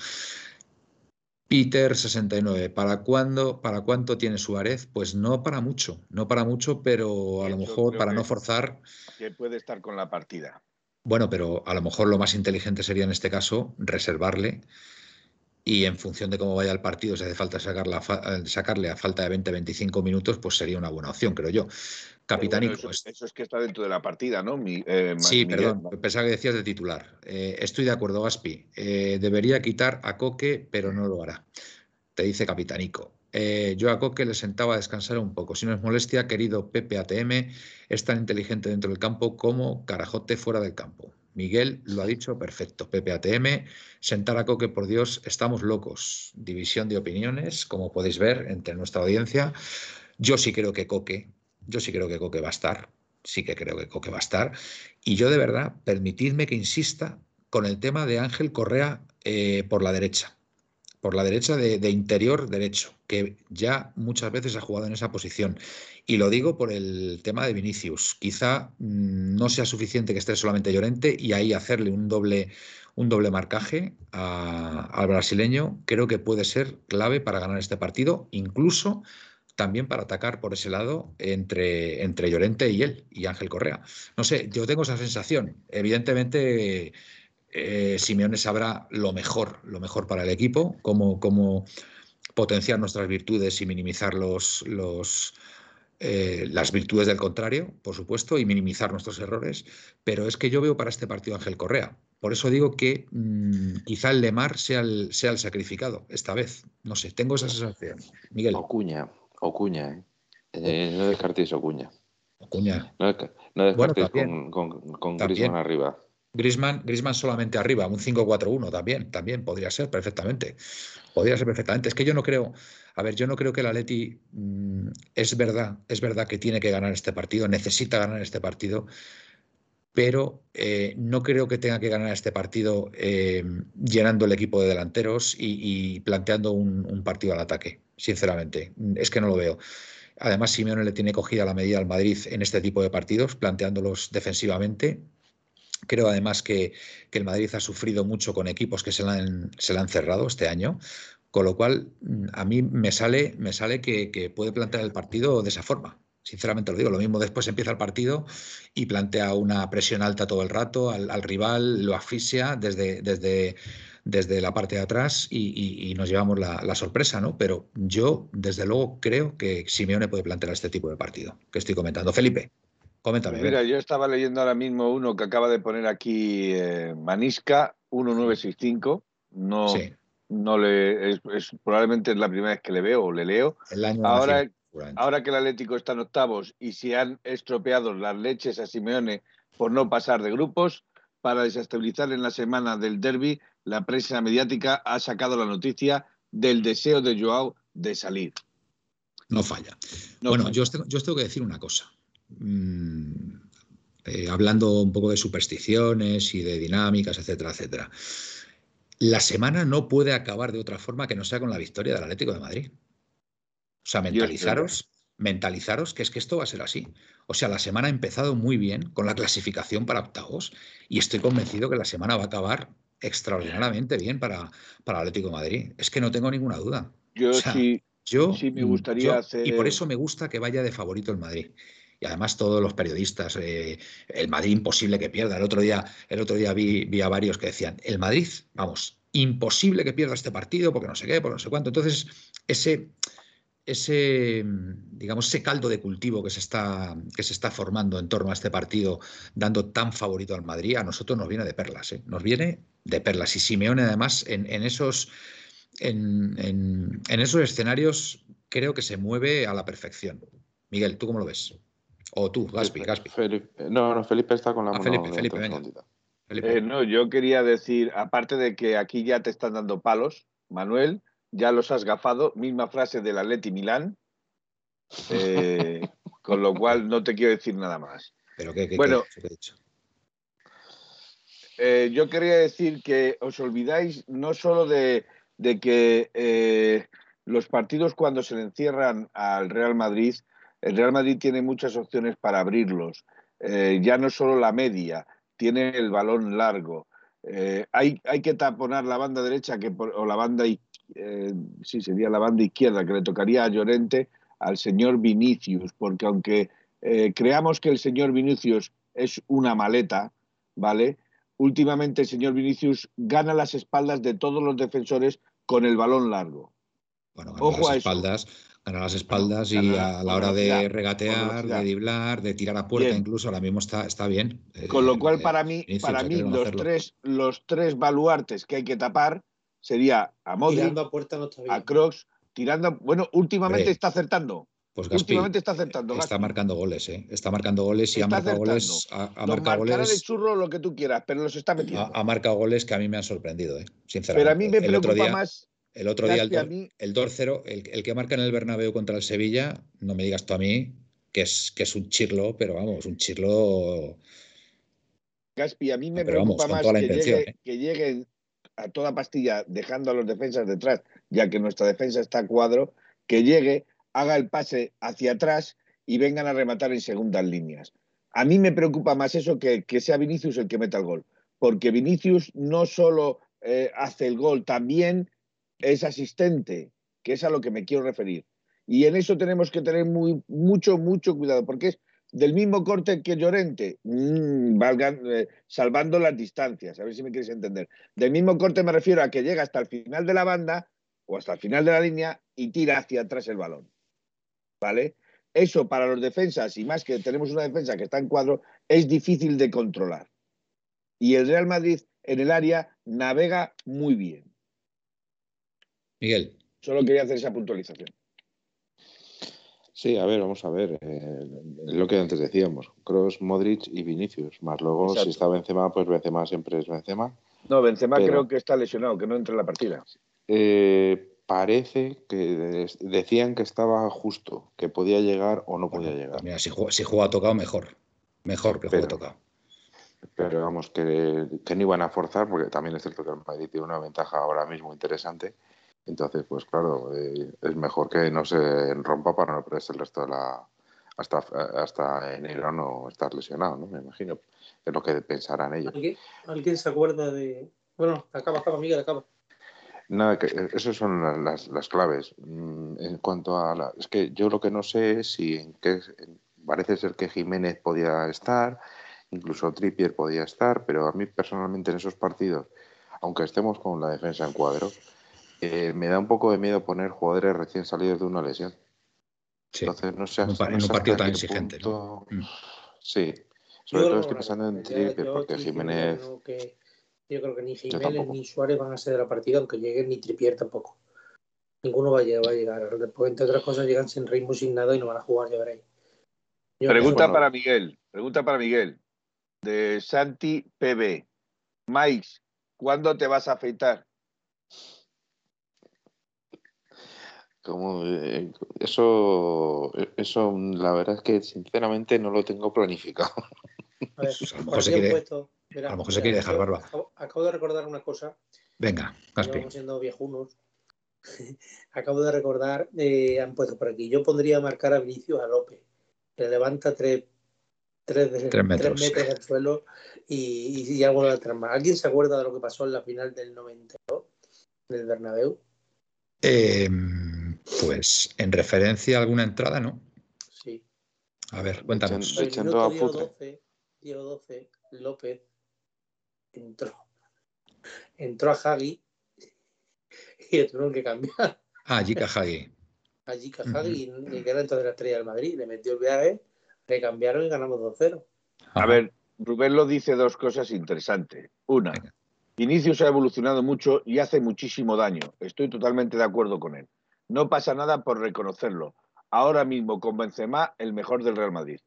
A: Peter 69, ¿para cuándo, para cuánto tiene Suárez? Pues no para mucho, no para mucho, pero a lo mejor para no forzar,
B: Que puede estar con la partida.
A: bueno, pero a lo mejor lo más inteligente sería en este caso reservarle y en función de cómo vaya el partido, si hace falta sacarla, fa- sacarle a falta de 20-25 minutos, pues sería una buena opción, creo yo.
B: Pero
A: Capitánico,
B: bueno, eso,
A: pues,
B: eso es que está dentro de la partida, ¿no? Mi- eh,
A: Sí, perdón, pensaba que decías de titular. Eh, estoy de acuerdo, Gaspi. Eh, debería quitar a Coque, pero no lo hará. Te dice Capitanico. yo a Coque le sentaba a descansar un poco. Si no es molestia, querido Pepe ATM, es tan inteligente dentro del campo como Carajote fuera del campo. Miguel lo ha dicho perfecto. Pepe ATM, sentar a Coque, por Dios, estamos locos. División de opiniones, como podéis ver entre nuestra audiencia. Yo sí creo que Coque, yo sí creo que Coque va a estar, sí que creo que Coque va a estar. Y yo de verdad, permitidme que insista con el tema de Ángel Correa eh, por la derecha por la derecha de, interior derecho, que ya muchas veces ha jugado en esa posición. Y lo digo por el tema de Vinicius. Quizá mm, no sea suficiente que esté solamente Llorente y ahí hacerle un doble, un doble marcaje al brasileño creo que puede ser clave para ganar este partido, incluso también para atacar por ese lado entre, entre Llorente y él, y Ángel Correa. No sé, yo tengo esa sensación. Evidentemente eh, Simeone sabrá lo mejor, lo mejor para el equipo, cómo, cómo potenciar nuestras virtudes y minimizar los, los, eh, las virtudes del contrario, por supuesto, y minimizar nuestros errores. Pero es que yo veo para este partido Ángel Correa. Por eso digo que mm, quizá el Lemar sea el, sea el sacrificado esta vez. No sé, tengo esa sensación. Miguel.
D: Ocuña, Ocuña, ¿eh? eh no descartéis Ocuña.
A: Ocuña.
D: No, descartéis con, con, con Griezmann arriba.
A: Grisman, Grisman solamente arriba, un 5-4-1 también, también podría ser perfectamente. Podría ser perfectamente. Es que yo no creo, a ver, yo no creo que la Leti mm, es verdad, es verdad que tiene que ganar este partido, necesita ganar este partido, pero eh, no creo que tenga que ganar este partido eh, llenando el equipo de delanteros y, planteando un, un, partido al ataque, sinceramente. Es que no lo veo. Además, Simeone le tiene cogida la medida al Madrid en este tipo de partidos, planteándolos defensivamente Creo además que, el Madrid ha sufrido mucho con equipos que se le han, se han cerrado este año, con lo cual a mí me sale, me sale que, puede plantear el partido de esa forma. Sinceramente lo digo, lo mismo después empieza el partido y plantea una presión alta todo el rato al, rival, lo asfixia desde, desde, desde la parte de atrás y, nos llevamos la, la, sorpresa, ¿no? Pero yo, desde luego, creo que Simeone puede plantear este tipo de partido que estoy comentando. Felipe. Coméntame.
B: Mira, yo estaba leyendo ahora mismo uno que acaba de poner aquí eh, Manisca 1965. No, no le, es, probablemente es la primera vez que le veo o le leo. ahora, ahora que el Atlético está en octavos y se han estropeado las leches a Simeone por no pasar de grupos, para desestabilizar en la semana del derby, la prensa mediática ha sacado la noticia del deseo de Joao de salir.
A: No falla. bueno, Yo, yo os tengo que decir una cosa. Mm, eh, hablando un poco de supersticiones y de dinámicas, etcétera, etcétera. La semana no puede acabar de otra forma que no sea con la victoria del Atlético de Madrid. O sea, mentalizaros, mentalizaros que es que esto va a ser así. O sea, la semana ha empezado muy bien con la clasificación para octavos y estoy convencido que la semana va a acabar extraordinariamente bien para, para Atlético de Madrid. Es que no tengo ninguna duda.
B: Yo sí, yo, sí me gustaría hacer...
A: Y por eso me gusta que vaya de favorito el Madrid y además todos los periodistas, eh, el Madrid imposible que pierda. El otro día, el otro día vi, a varios que decían, el Madrid, vamos, imposible que pierda este partido porque no sé qué, porque no sé cuánto. Entonces, ese, ese, digamos, ese caldo de cultivo que se, está, que se está formando en torno a este partido, dando tan favorito al Madrid, a nosotros nos viene de perlas, ¿eh? nos viene de perlas. Y Simeone, además, en, esos, en, en esos escenarios, creo que se mueve a la perfección. Miguel, ¿tú cómo lo ves? O tú, Gaspi, Gaspi.
D: no, no, Felipe está con la
A: ah, mano. Felipe, Felipe,
B: eh, no, yo quería decir, aparte de que aquí ya te están dando palos, Manuel, ya los has gafado, misma frase del Atleti Milán, eh, con lo cual no te quiero decir nada más.
A: Pero qué, qué,
B: bueno,
A: qué, he dicho?
B: Eh, yo quería decir que os olvidáis no solo de, de que los partidos cuando se le encierran al Real Madrid el Real Madrid tiene muchas opciones para abrirlos. Eh, ya no solo la media, tiene el balón largo. Eh, hay, hay, que taponar la banda derecha que o la banda, eh, sí, sería la banda izquierda que le tocaría a Llorente al señor Vinicius, porque aunque creamos que el señor Vinicius es una maleta, ¿vale? Últimamente el señor Vinicius gana las espaldas de todos los defensores con el balón largo.
A: Bueno, Ojo las a espaldas, a las espaldas y a la hora de regatear, de driblar, de tirar a puerta, incluso ahora mismo está, está bien.
B: Con lo cual, para mí, para mí los, tres, los tres baluartes que hay que tapar sería a Modric, a, Crocs tirando. Bueno, últimamente
A: Hombre,
B: está acertando.
A: Pues Gaspi
B: últimamente está acertando.
A: está
B: Gaspi.
A: marcando goles, ¿eh? Está marcando goles y ha marcado goles, ha, marcado
B: marcará de
A: goles,
B: churro lo que tú quieras, pero los está metiendo.
A: ha marcado goles que a mí me han sorprendido, ¿eh? Sinceramente.
B: pero a mí me
A: el otro
B: preocupa
A: día,
B: más.
A: el otro día el,
B: mí-
A: el 2-0, el, el que marca en el Bernabéu contra el Sevilla, no me digas tú a mí que es, que es un chirlo, pero vamos, un chirlo
B: Gaspi, a mí me
A: Pero
B: preocupa más que, llegue-
A: ¿eh?
B: que lleguen a toda pastilla dejando a los defensas detrás, ya que nuestra defensa está a cuadro, que llegue, haga el pase hacia atrás y vengan a rematar en segundas líneas. A mí me preocupa más eso que, que sea Vinicius el que meta el gol, porque Vinicius no solo eh, hace el gol, también es asistente, que es a lo que me quiero referir. Y en eso tenemos que tener muy, mucho, mucho cuidado, porque es del mismo corte que Llorente, mm, valgan, eh, salvando las distancias, a ver si me quieres entender. Del mismo corte me refiero a que llega hasta el final de la banda o hasta el final de la línea y tira hacia atrás el balón. ¿Vale? Eso para los defensas, y más que tenemos una defensa que está en cuadro, es difícil de controlar. Y el Real Madrid en el área navega muy bien.
A: Miguel,
B: Solo quería hacer esa puntualización.
D: Sí, a ver, vamos a ver. eh, lo que antes decíamos, Cross, Modric y Vinicius. Más luego,
B: Exacto.
D: si está Benzema, pues Benzema siempre es Benzema.
B: No, Benzema
D: Pero-
B: creo que está lesionado, que no entra en la partida.
D: Eh, parece que decían que estaba justo, que podía llegar o no podía llegar.
A: mira, si juega, si juega tocado, mejor. Mejor que
D: Pero-
A: tocado.
D: Pero vamos, que, que no iban a forzar, porque también es cierto que el Madrid tiene una ventaja ahora mismo interesante. Entonces, pues claro, eh, es mejor que no se rompa para no perderse el resto de la. hasta, hasta enero no estar lesionado, ¿no? Me imagino. Es lo que pensarán ellos.
C: ¿Alguien, alguien se acuerda de.? Bueno, acaba, acaba, Miguel, acaba.
D: Nada, que esas son la- las, las claves. Mm, En cuanto a la. Es que yo lo que no sé es si en qué. Parece ser que Jiménez podía estar, incluso Trippier podía estar, pero a mí personalmente en esos partidos, aunque estemos con la defensa en cuadro, eh, me da un poco de miedo poner jugadores recién salidos de una lesión.
A: Sí.
D: Entonces no sé
A: En un
D: no
A: partido tan exigente, Mm.
D: Sí.
C: Yo
D: Sobre todo
C: creo
D: estoy
C: que
D: pensando en Trippier,
C: yo
D: porque
C: estoy
D: Jiménez.
C: que- yo creo que ni
D: Yo
C: Jiménez ni Suárez van a ser de la partida, aunque lleguen ni Tripier tampoco. Ninguno va a llegar, va a llegar. Después, entre otras cosas, llegan sin ritmo, sin nada y no van a jugar, ya veréis. Yo
B: Pregunta
D: Bueno.
B: para Miguel. Pregunta para Miguel. De Santi PB. Mike, ¿cuándo te vas a afeitar?
D: Como, eh, eso, eso, la verdad es que sinceramente no lo tengo planificado.
C: A ver,
A: Pues a lo mejor se quiere-
C: puesto- mira,
A: a lo mejor se
C: mira,
A: quiere dejar barba.
C: Acabo, acabo de recordar una cosa.
A: Venga, Gaspi.
C: Siendo viejunos. acabo de recordar, eh, han puesto por aquí. Yo pondría a marcar a Vinicius a López. Que levanta tres, tres,
A: Tres metros.
C: tres metros del suelo y, y, y algo de atrás más. ¿Alguien se acuerda de lo que pasó en la final del 92 del Bernabéu?
A: Eh, pues en referencia a alguna entrada, ¿no?
C: Sí.
A: A ver, cuéntanos.
C: El
D: Echando
C: minuto
D: a
C: Diego
D: Futre.
C: 12, Diego 12, López entró, entró a Hagi y le tuvieron que cambiar
A: Ah, Jika Hagi.
C: a Jika Hagi, que era entonces la estrella del Madrid. Le metió el viaje, le cambiaron y ganamos 2-0.
B: A ver, Rubén lo dice dos cosas interesantes. Una,
A: Venga.
B: Vinicius ha evolucionado mucho y hace muchísimo daño. Estoy totalmente de acuerdo con él. No pasa nada por reconocerlo. Ahora mismo con Benzema, el mejor del Real Madrid.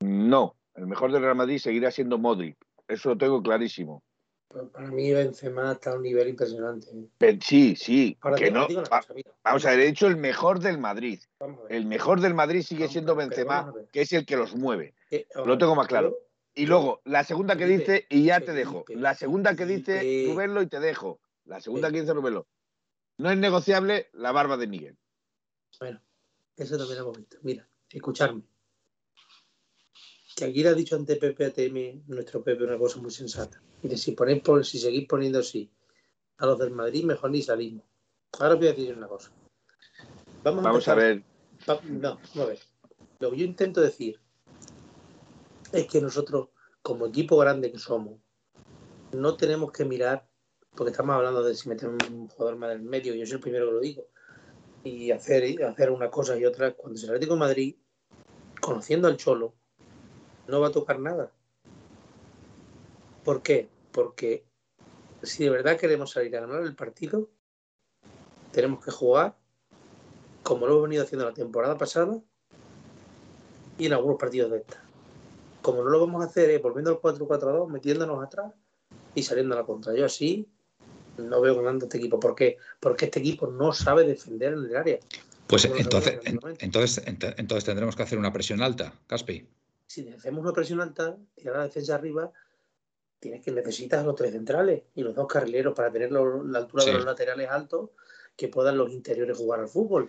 B: No, el mejor del Real Madrid seguirá siendo Modric. Eso lo tengo clarísimo.
C: Pues para mí Benzema está a un nivel impresionante.
B: Pero sí, sí,
C: Ahora
B: que no.
C: cosa, mira.
B: Vamos a ver, he dicho el mejor del Madrid. El mejor del Madrid sigue
C: Vamos,
B: siendo Benzema, que es el que los mueve.
C: Eh,
B: Lo tengo más claro. Y luego, la segunda que dice, y ya te dejo. La segunda que dice. Rubénlo y te dejo. La segunda
C: Sí.
B: que dice Rubénlo. No es negociable la barba de Miguel.
C: Bueno, eso también hemos visto. Mira, escucharme. Que aquí le ha dicho ante Pepe ATM, nuestro Pepe, una cosa muy sensata. Mire, si ponéis si seguís poniendo así a los del Madrid, mejor ni salimos. Ahora os voy a decir una cosa. Vamos,
B: Vamos a ver.
C: Va- no, vamos a ver. Lo que yo intento decir es que nosotros, como equipo grande que somos, no tenemos que mirar, porque estamos hablando de si meter un jugador más en el medio, yo soy el primero que lo digo, y hacer, hacer una cosa y otra. Cuando se el Atlético de Madrid, conociendo al Cholo, no va a tocar nada. ¿Por qué? Porque si de verdad queremos salir a ganar el partido, tenemos que jugar como lo hemos venido haciendo la temporada pasada y en algunos partidos de esta. Como no lo vamos a hacer es volviendo al 4-4-2, metiéndonos atrás y saliendo a la contra. Yo así no veo ganando este equipo. ¿Por qué? Porque este equipo no sabe defender en el área.
A: Pues entonces, entonces, entonces tendremos que hacer una presión alta, Caspi.
C: Si hacemos una presión alta, tirar la defensa arriba, tienes que necesitas los tres centrales y los dos carrileros para tener la altura de los laterales altos que puedan los interiores jugar al fútbol.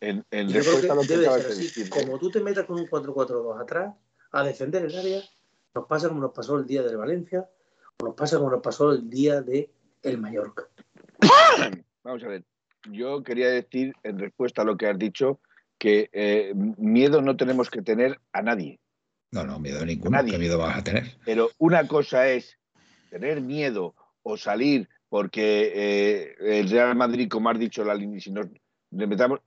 B: En, en debe
C: ser así. Como tú te metas con un 4-4-2 atrás a defender el área, nos pasa como nos pasó el día del Valencia, o nos pasa como nos pasó el día de el Mallorca.
B: Vamos a ver. Yo quería decir, en respuesta a lo que has dicho, que eh, miedo no tenemos que tener a nadie.
A: No, no, miedo ninguno. ¿Qué miedo vas a tener?
B: Pero una cosa es tener miedo o salir porque eh, el Real Madrid, como has dicho, la línea, si nos metamos.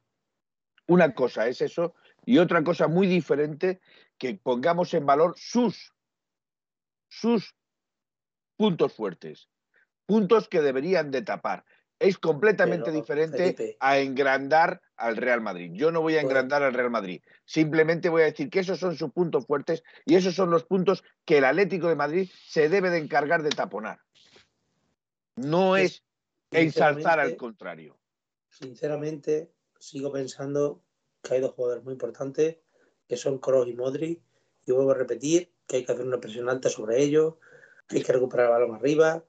B: Una cosa es eso, y otra cosa muy diferente, que pongamos en valor sus, sus puntos fuertes, puntos que deberían de tapar es completamente diferente a engrandar al Real Madrid. Yo no voy a engrandar al Real Madrid. Simplemente voy a decir que esos son sus puntos fuertes y esos son los puntos que el Atlético de Madrid se debe de encargar de taponar. No es ensalzar al contrario.
C: Sinceramente, sigo pensando que hay dos jugadores muy importantes, que son Kroos y Modric, y vuelvo a repetir que hay que hacer una presión alta sobre ellos, hay que recuperar el balón arriba,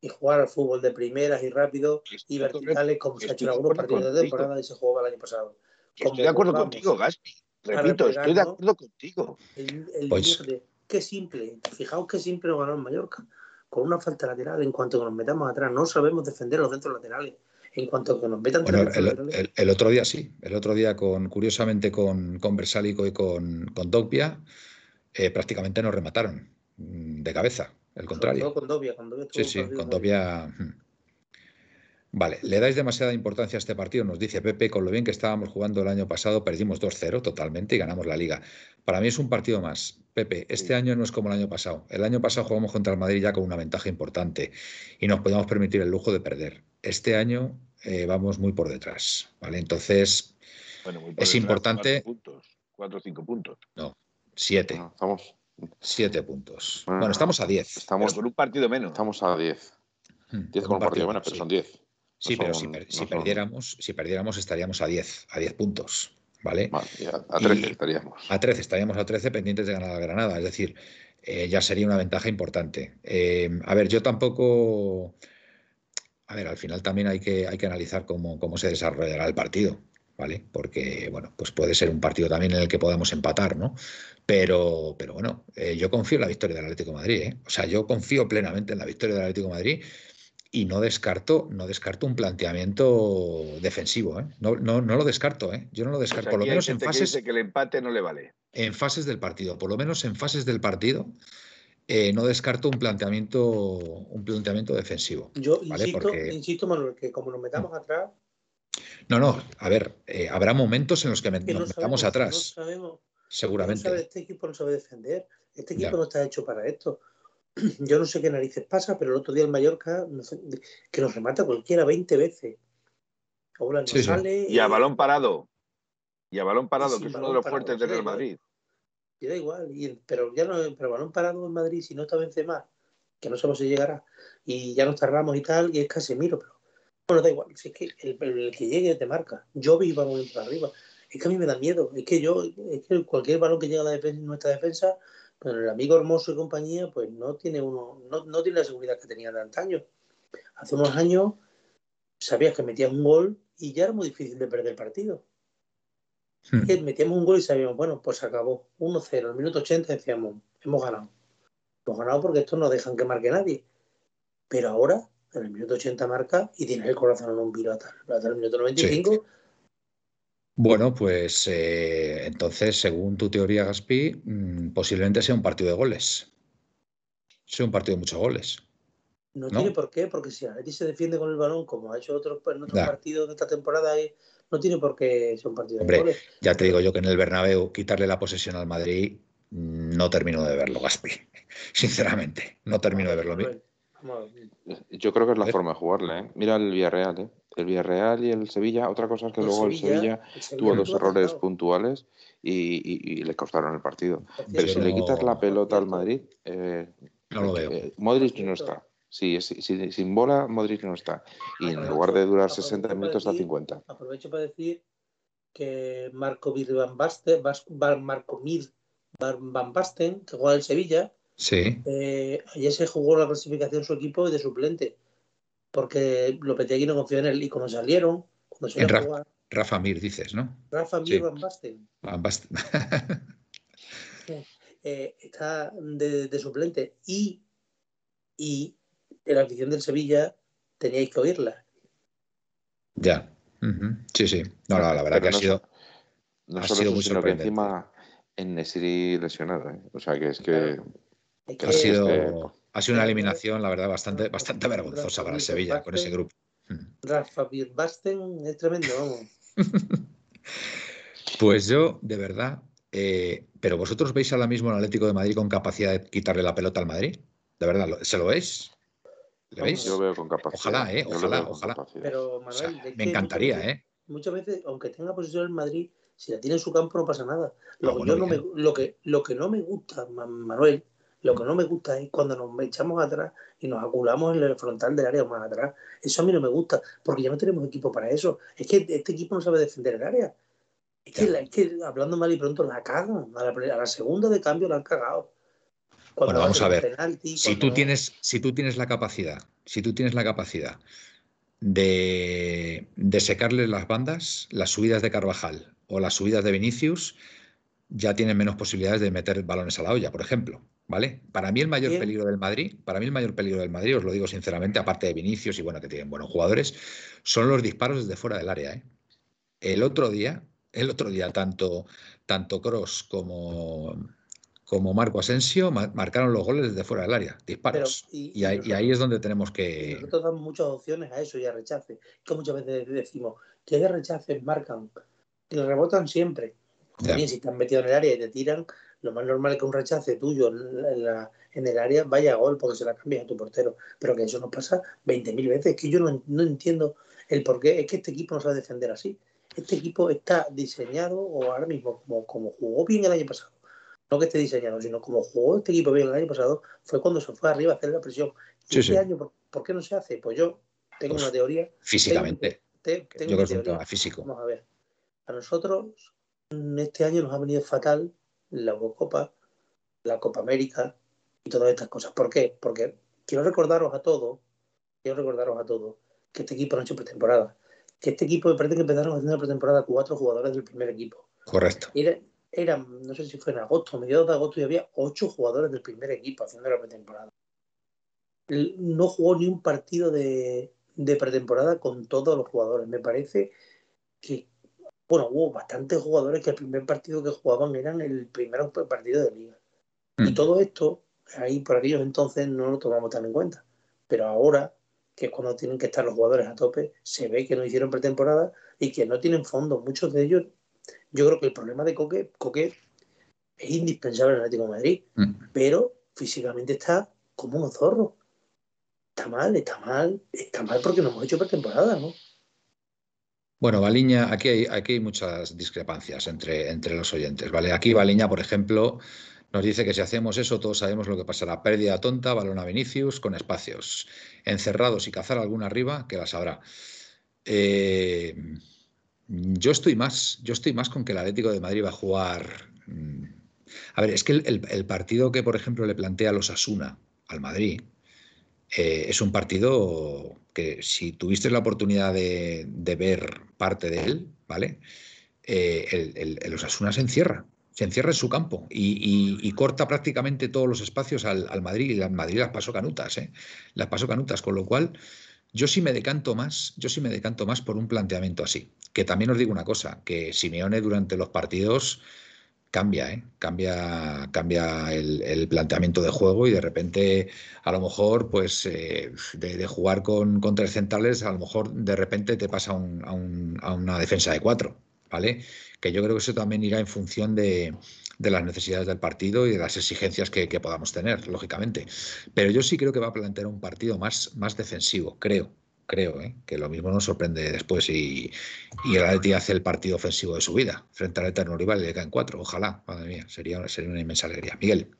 C: y jugar al fútbol de primeras y rápido y verticales como se ha hecho en algunos partidos de temporada y se jugaba el año pasado.
B: Estoy de acuerdo contigo, Gaspi. Repito, estoy de acuerdo contigo.
C: El, pues... qué simple. Fijaos qué simple lo ganó en Mallorca. Con una falta lateral, en cuanto que nos metamos atrás, no sabemos defender los centros laterales. En cuanto que nos metan
A: bueno, el, el, otro día sí, el otro día con curiosamente con, con Bersálico y con, con Dogbia, eh, prácticamente nos remataron mm, de cabeza. El contrario.
C: Con Dobia,
A: sí, sí, con Dobia. Hmm. Vale, le dais demasiada importancia a este partido, nos dice Pepe, con lo bien que estábamos jugando el año pasado, perdimos 2-0 totalmente y ganamos la liga. Para mí es un partido más. Pepe, este año no es como el año pasado. El año pasado jugamos contra el Madrid ya con una ventaja importante y nos podíamos permitir el lujo de perder. Este año eh, vamos muy por detrás, ¿vale? Entonces, es importante...
B: Cuatro, o cinco puntos.
A: No, siete.
D: estamos
A: Siete puntos. Bueno, estamos a diez.
D: Estamos
B: por un partido menos.
D: Estamos a diez. Hmm, diez con un partido, menos, pero son diez.
A: Sí, pero si, perdiéramos, si perdiéramos estaríamos a diez, a diez puntos. ¿Vale?
D: a trece estaríamos.
A: A trece, estaríamos a trece pendientes de ganar a Granada. Es decir, eh, ya sería una ventaja importante. Eh, a ver, yo tampoco. A ver, al final también hay que, hay que analizar cómo, cómo se desarrollará el partido. ¿Vale? Porque, bueno, pues puede ser un partido también en el que podamos empatar, ¿no? Pero, pero bueno, eh, yo confío en la victoria del Atlético de Madrid, ¿eh? O sea, yo confío plenamente en la victoria del Atlético de Madrid y no descarto, no descarto un planteamiento defensivo, ¿eh? No, no, no lo descarto, ¿eh? Yo no lo descarto, por lo menos en fases...
B: Que, que el empate no le vale.
A: En fases del partido, por lo menos en fases del partido, eh, no descarto un planteamiento, un planteamiento defensivo.
C: Yo insisto, insisto, Manuel, que como nos metamos atrás,
A: no, no, a ver, eh, habrá momentos en los que, nos metamos atrás. seguramente.
C: este equipo no sabe defender. Este equipo no está hecho para esto. Yo no sé qué narices pasa, pero el otro día el Mallorca que nos remata cualquiera 20 veces. Ahora no sale.
B: Y a balón parado. Y a balón parado, que es uno de los fuertes del Real Madrid.
C: Y da igual, pero ya no, pero balón parado en Madrid, si no está más que no sabemos si llegará, y ya nos tardamos y tal, y es casi miro, pero bueno, da igual, si es que el, que llegue te marca. Yo vi balón para arriba. Es que a mí me da miedo. Es que yo, es que cualquier balón que llega a la defensa, nuestra defensa, pues el amigo hermoso y compañía, pues no tiene uno, no, no tiene la seguridad que tenía de antaño. Hace unos años sabías que metías un gol y ya era muy difícil de perder el partido. Hmm. Metíamos un gol y sabíamos, bueno, pues acabó. 1-0, el minuto 80 decíamos, hemos ganado. Hemos ganado porque estos no dejan que marque nadie. Pero ahora en el minuto 80 marca y tienes el corazón en un pirata. Hasta el minuto 95.
A: Bueno, pues eh, entonces, según tu teoría, Gaspi, mm, posiblemente sea un partido de goles. Sea un partido de muchos goles.
C: No, tiene por qué, porque si Atleti se defiende con el balón, como ha hecho otros, en otros partidos de esta temporada, eh, no tiene por qué ser un partido de goles.
A: Ya te digo yo que en el Bernabéu quitarle la posesión al Madrid mm, no termino de verlo, Gaspi. Sinceramente, no termino de verlo.
D: Yo creo que es la forma de jugarle. ¿eh? Mira el Villarreal. ¿eh? el Villarreal y el Sevilla. Otra cosa es que luego el Sevilla, tuvo dos errores puntuales y, le costaron el partido. Pero si le quitas la pelota al Madrid, eh,
A: no lo veo.
D: Eh, Modric no está. Sí, sin bola, Modric no está. Y en lugar de durar 60 minutos, está 50.
C: Aprovecho para decir que Marco Van Basten, Marco Mir Van Basten, que juega en Sevilla,
A: sí.
C: Eh, ayer se jugó la clasificación su equipo de suplente porque Lopetegui no confió en él y cuando salieron, cuando
A: se Rafa, Rafa Mir dices, ¿no?
C: Rafa Mir Van Basten.
A: Van Basten.
C: Eh, está de, suplente y, y en la afición del Sevilla teníais que oírla.
A: Ya. Sí, sí. No, la verdad que ha sido.
D: No ha sido muy sino que encima en Nesiri lesionado. ¿eh? O sea que es que.
A: Ha sido. Ha sido una eliminación, la verdad, bastante, bastante vergonzosa para el Sevilla con ese grupo.
C: Rafa Basten es tremendo, vamos.
A: pues yo, de verdad, eh, pero vosotros veis ahora mismo el Atlético de Madrid con capacidad de quitarle la pelota al Madrid. ¿De verdad? ¿Se lo veis?
D: ¿Lo veis? Yo veo con capacidad.
A: Ojalá, ¿eh? Ojalá, ojalá.
C: Pero, Manuel,
A: me encantaría, ¿eh?
C: Muchas veces, aunque tenga posición en Madrid, si la tiene en su campo no pasa nada. Lo, no me, lo, que, lo que no me gusta, Manuel, lo que no me gusta es cuando nos echamos atrás y nos aculamos en el frontal del área más atrás. Eso a mí no me gusta, porque ya no tenemos equipo para eso. Es que este equipo no sabe defender el área. Es que, hablando mal y pronto la cagan. A la, segunda de cambio la han cagado.
A: bueno, vamos a ver. si, tú tienes, si tú tienes la capacidad, si tú tienes la capacidad de, de secarle las bandas, las subidas de Carvajal o las subidas de Vinicius, ya tienen menos posibilidades de meter balones a la olla, por ejemplo. ¿Vale? Para mí el mayor peligro del Madrid, para mí el mayor peligro del Madrid, os lo digo sinceramente, aparte de Vinicius y bueno, que tienen buenos jugadores, son los disparos desde fuera del área. ¿eh? El otro día, el otro día, tanto, tanto Cross como, como Marco Asensio marcaron los goles desde fuera del área, disparos. y, ahí, es donde tenemos que.
C: Nosotros damos muchas opciones a eso y a rechace. Que muchas veces decimos que hay rechaces marcan, que rebotan siempre. También si están metidos en el área y te tiran, lo más normal es que un rechace tuyo en, el área vaya a gol porque se la cambias a tu portero. Pero que eso nos pasa 20.000 veces. que yo no, entiendo el por qué. Es que este equipo no sabe defender así. Este equipo está diseñado, o ahora mismo, como, jugó bien el año pasado. No que esté diseñado, sino como jugó este equipo bien el año pasado, fue cuando se fue arriba a hacer la presión. Y este año, ¿por, qué no se hace? Pues yo tengo pues una teoría.
A: Físicamente. yo creo que es un tema físico.
C: Vamos a ver. A nosotros, este año nos ha venido fatal la Eurocopa, la Copa América y todas estas cosas. ¿Por qué? Porque quiero recordaros a todos, quiero recordaros a todos que este equipo no ha hecho pretemporada. Que este equipo me parece que empezaron haciendo la pretemporada cuatro jugadores del primer equipo.
A: Correcto.
C: eran, no sé si fue en agosto, mediados de agosto, y había ocho jugadores del primer equipo haciendo la pretemporada. No jugó ni un partido de, de pretemporada con todos los jugadores. Me parece que, bueno, hubo bastantes jugadores que el primer partido que jugaban eran el primer partido de liga. Y mm. todo esto, ahí por aquellos entonces no lo tomamos tan en cuenta. Pero ahora, que es cuando tienen que estar los jugadores a tope, se ve que no hicieron pretemporada y que no tienen fondo. Muchos de ellos, yo creo que el problema de Coque, Coque es indispensable en el Atlético de Madrid, mm. pero físicamente está como un zorro. Está mal, está mal, está mal porque no hemos hecho pretemporada, ¿no?
A: Bueno, Baliña, aquí hay, aquí hay muchas discrepancias entre, entre los oyentes, ¿vale? Aquí Baliña, por ejemplo, nos dice que si hacemos eso, todos sabemos lo que pasará. Pérdida tonta, balón a Vinicius, con espacios encerrados y cazar alguna arriba, que la sabrá. Eh, yo estoy más, yo estoy más con que el Atlético de Madrid va a jugar. Mm, a ver, es que el, el partido que, por ejemplo, le plantea los Asuna al Madrid, eh, es un partido que si tuviste la oportunidad de, ver parte de él, ¿vale? Eh, el, Osasuna se encierra, se encierra en su campo y, corta prácticamente todos los espacios al, Madrid y al Madrid las pasó canutas, ¿eh? Las pasó canutas, con lo cual yo sí me decanto más, yo sí me decanto más por un planteamiento así. Que también os digo una cosa, que Simeone durante los partidos cambia, ¿eh? cambia, cambia el, planteamiento de juego y de repente a lo mejor pues eh, de, jugar con, tres centrales a lo mejor de repente te pasa a, una defensa de cuatro, ¿vale? Que yo creo que eso también irá en función de, las necesidades del partido y de las exigencias que, podamos tener, lógicamente. Pero yo sí creo que va a plantear un partido más, más defensivo, creo. Creo, ¿eh? que lo mismo nos sorprende después y, y el Atleti hace el partido ofensivo de su vida frente al eterno rival y le caen cuatro. Ojalá, madre mía, sería, sería una inmensa alegría. Miguel.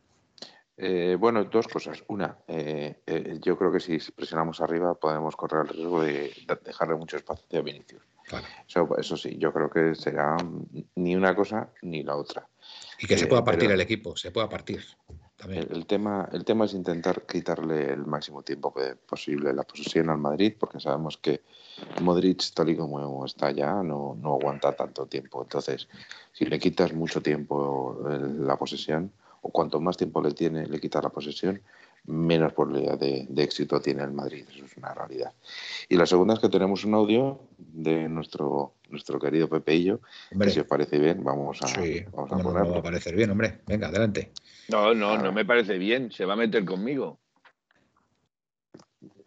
D: Eh, bueno, dos cosas. Una, eh, eh, yo creo que si presionamos arriba podemos correr el riesgo de, dejarle mucho espacio a Vinicius. Eso, eso, sí, yo creo que será ni una cosa ni la otra.
A: Y que se pueda partir el equipo, se pueda partir.
D: El, tema, el tema es intentar quitarle el máximo tiempo posible la posesión al Madrid, porque sabemos que Modric, tal y como está ya, no, no aguanta tanto tiempo. Entonces, si le quitas mucho tiempo la posesión, o cuanto más tiempo le tiene, le quita la posesión, menos probabilidad de, éxito tiene el Madrid. Eso es una realidad. Y la segunda es que tenemos un audio de nuestro, nuestro querido Pepeillo, que si os parece bien, vamos a,
A: sí, vamos a ponerlo. No va a parecer bien, hombre. Venga, adelante.
B: No, no, no me parece bien. Se va a meter conmigo.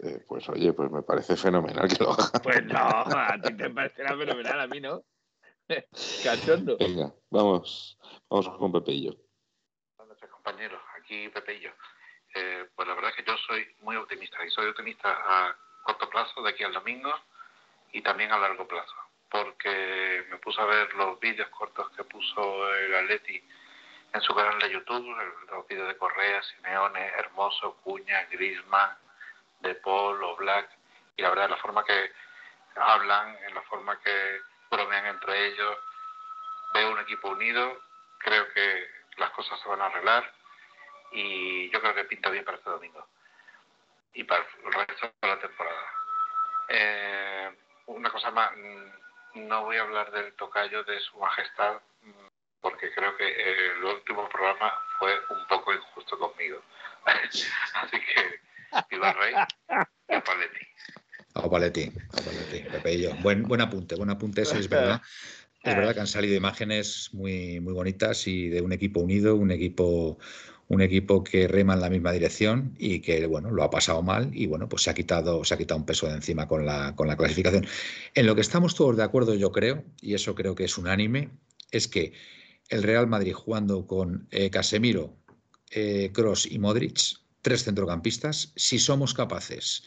D: Eh, pues oye, pues me parece fenomenal que lo haga.
B: Pues no, a ti te parecerá fenomenal, a mí no. Cachondo.
D: Venga, vamos, vamos con Pepeillo
E: compañeros, aquí Pepe y yo. Eh, pues la verdad es que yo soy muy optimista y soy optimista a corto plazo, de aquí al domingo, y también a largo plazo, porque me puse a ver los vídeos cortos que puso el Atleti en su canal de YouTube, los vídeos de Correa, Simeone, Hermoso, Cuña, Grisman, De Paul o Black, y la verdad la forma que hablan, en la forma que bromean entre ellos, veo un equipo unido, creo que las cosas se van a arreglar y yo creo que pinta bien para este domingo y para el resto de la temporada. Eh, una cosa más, mm, no voy a hablar del tocayo de su majestad porque creo que el último programa fue un poco injusto conmigo. Así que, el rey y a Paletti.
A: A Paletti, a Buen, buen apunte, buen apunte, eso es verdad. Es verdad que han salido imágenes muy, muy bonitas y de un equipo unido, un equipo, un equipo que rema en la misma dirección y que bueno, lo ha pasado mal y bueno, pues se ha quitado, se ha quitado un peso de encima con la, con la clasificación. En lo que estamos todos de acuerdo, yo creo, y eso creo que es unánime, es que el Real Madrid jugando con eh, Casemiro, Cross eh, y Modric, tres centrocampistas, si somos capaces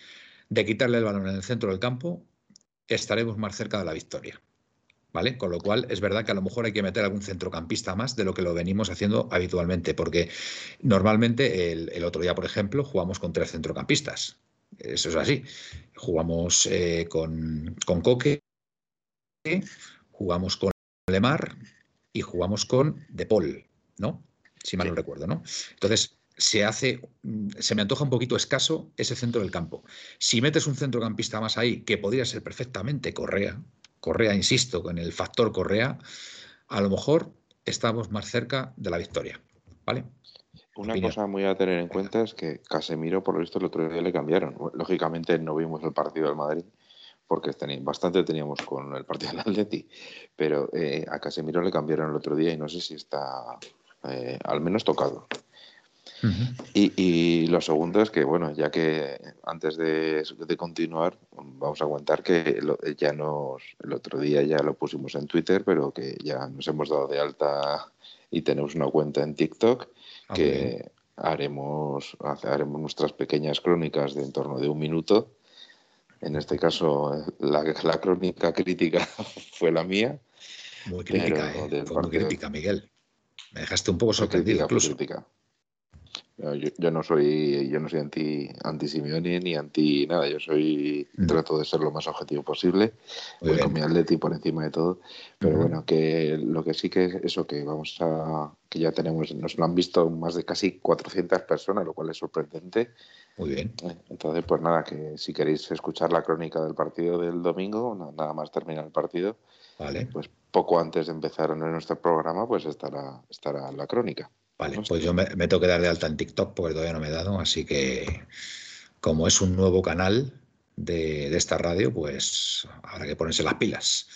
A: de quitarle el balón en el centro del campo, estaremos más cerca de la victoria. ¿Vale? Con lo cual es verdad que a lo mejor hay que meter algún centrocampista más de lo que lo venimos haciendo habitualmente, porque normalmente el, otro día, por ejemplo, jugamos con tres centrocampistas. Eso es así. Jugamos eh, con, con Coque, jugamos con Lemar y jugamos con De Paul, ¿no? Si mal no recuerdo, ¿no? Entonces, se hace, se me antoja un poquito escaso ese centro del campo. Si metes un centrocampista más ahí, que podría ser perfectamente Correa, Correa, insisto, con el factor Correa, a lo mejor estamos más cerca de la victoria. ¿Vale?
D: Una cosa muy a tener en cuenta es que Casemiro, por lo visto, el otro día le cambiaron. Lógicamente no vimos el partido del Madrid, porque bastante teníamos con el partido del Atleti, pero eh, a Casemiro le cambiaron el otro día y no sé si está eh, al menos tocado y, lo segundo es que, bueno, ya que antes de, continuar, vamos a aguantar que ya nos, el otro día ya lo pusimos en Twitter, pero que ya nos hemos dado de alta y tenemos una cuenta en TikTok ah, que haremos, haremos nuestras pequeñas crónicas de en torno de un minuto. En este caso, la, la crónica crítica fue la mía.
A: Muy crítica, ¿eh? muy crítica, Miguel. Me dejaste un poco sorprendido incluso.
D: Yo, no soy yo no soy anti anti Simeone ni anti nada, yo soy mm. trato de ser lo más objetivo posible, voy con mi Atleti por encima de todo, pero bueno, que lo que sí que es eso que vamos a que ya tenemos nos lo han visto más de casi 400 personas, lo cual es sorprendente.
A: Muy bien.
D: Eh, entonces, pues nada, que si queréis escuchar la crónica del partido del domingo, nada más terminar el partido,
A: vale.
D: pues poco antes de empezar en nuestro programa, pues estará estará la crónica.
A: Vale, pues yo me, tengo que dar de alta en TikTok porque todavía no me he dado, así que como es un nuevo canal de, esta radio, pues habrá que ponerse las pilas.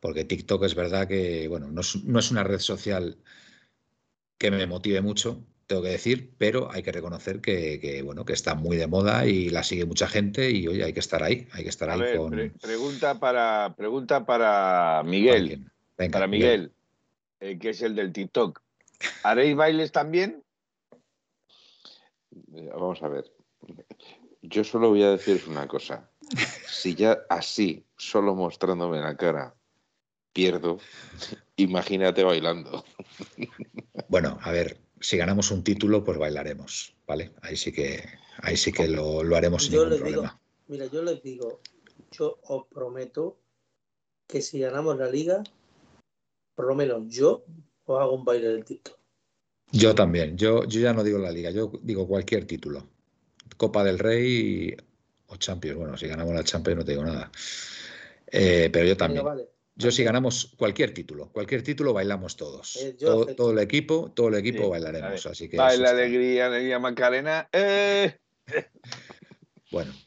A: Porque TikTok es verdad que, bueno, no es, una red social que me motive mucho, tengo que decir, pero hay que reconocer que, bueno, que está muy de moda y la sigue mucha gente y oye, hay que estar ahí, hay que estar ahí con...
B: pregunta para pregunta para Miguel. para Miguel, eh, que es el del TikTok. ¿Haréis bailes también?
D: Vamos a ver. Yo solo voy a deciros una cosa. si ya así, solo mostrándome la cara, pierdo, imagínate bailando.
A: Bueno, a ver, si ganamos un título, pues bailaremos, ¿vale? Ahí sí que, ahí sí que lo, lo haremos sin
C: Yo
A: ningún
C: les digo,
A: problema.
C: mira, yo les digo, yo os prometo que si ganamos la liga, por lo menos yo os hago un baile del título.
A: Yo también, yo, yo ya no digo la liga, yo digo cualquier título. Copa del Rey o Champions. Bueno, si ganamos la Champions no te digo nada. Eh, pero yo también.
C: Vale.
A: Yo si ganamos cualquier título, cualquier título bailamos todos.
C: Eh, yo
A: todo, el equipo, todo el equipo
B: Sí,
A: bailaremos. Así que
B: Baila alegría, alegría Macarena. ¡Eh!
A: Bueno.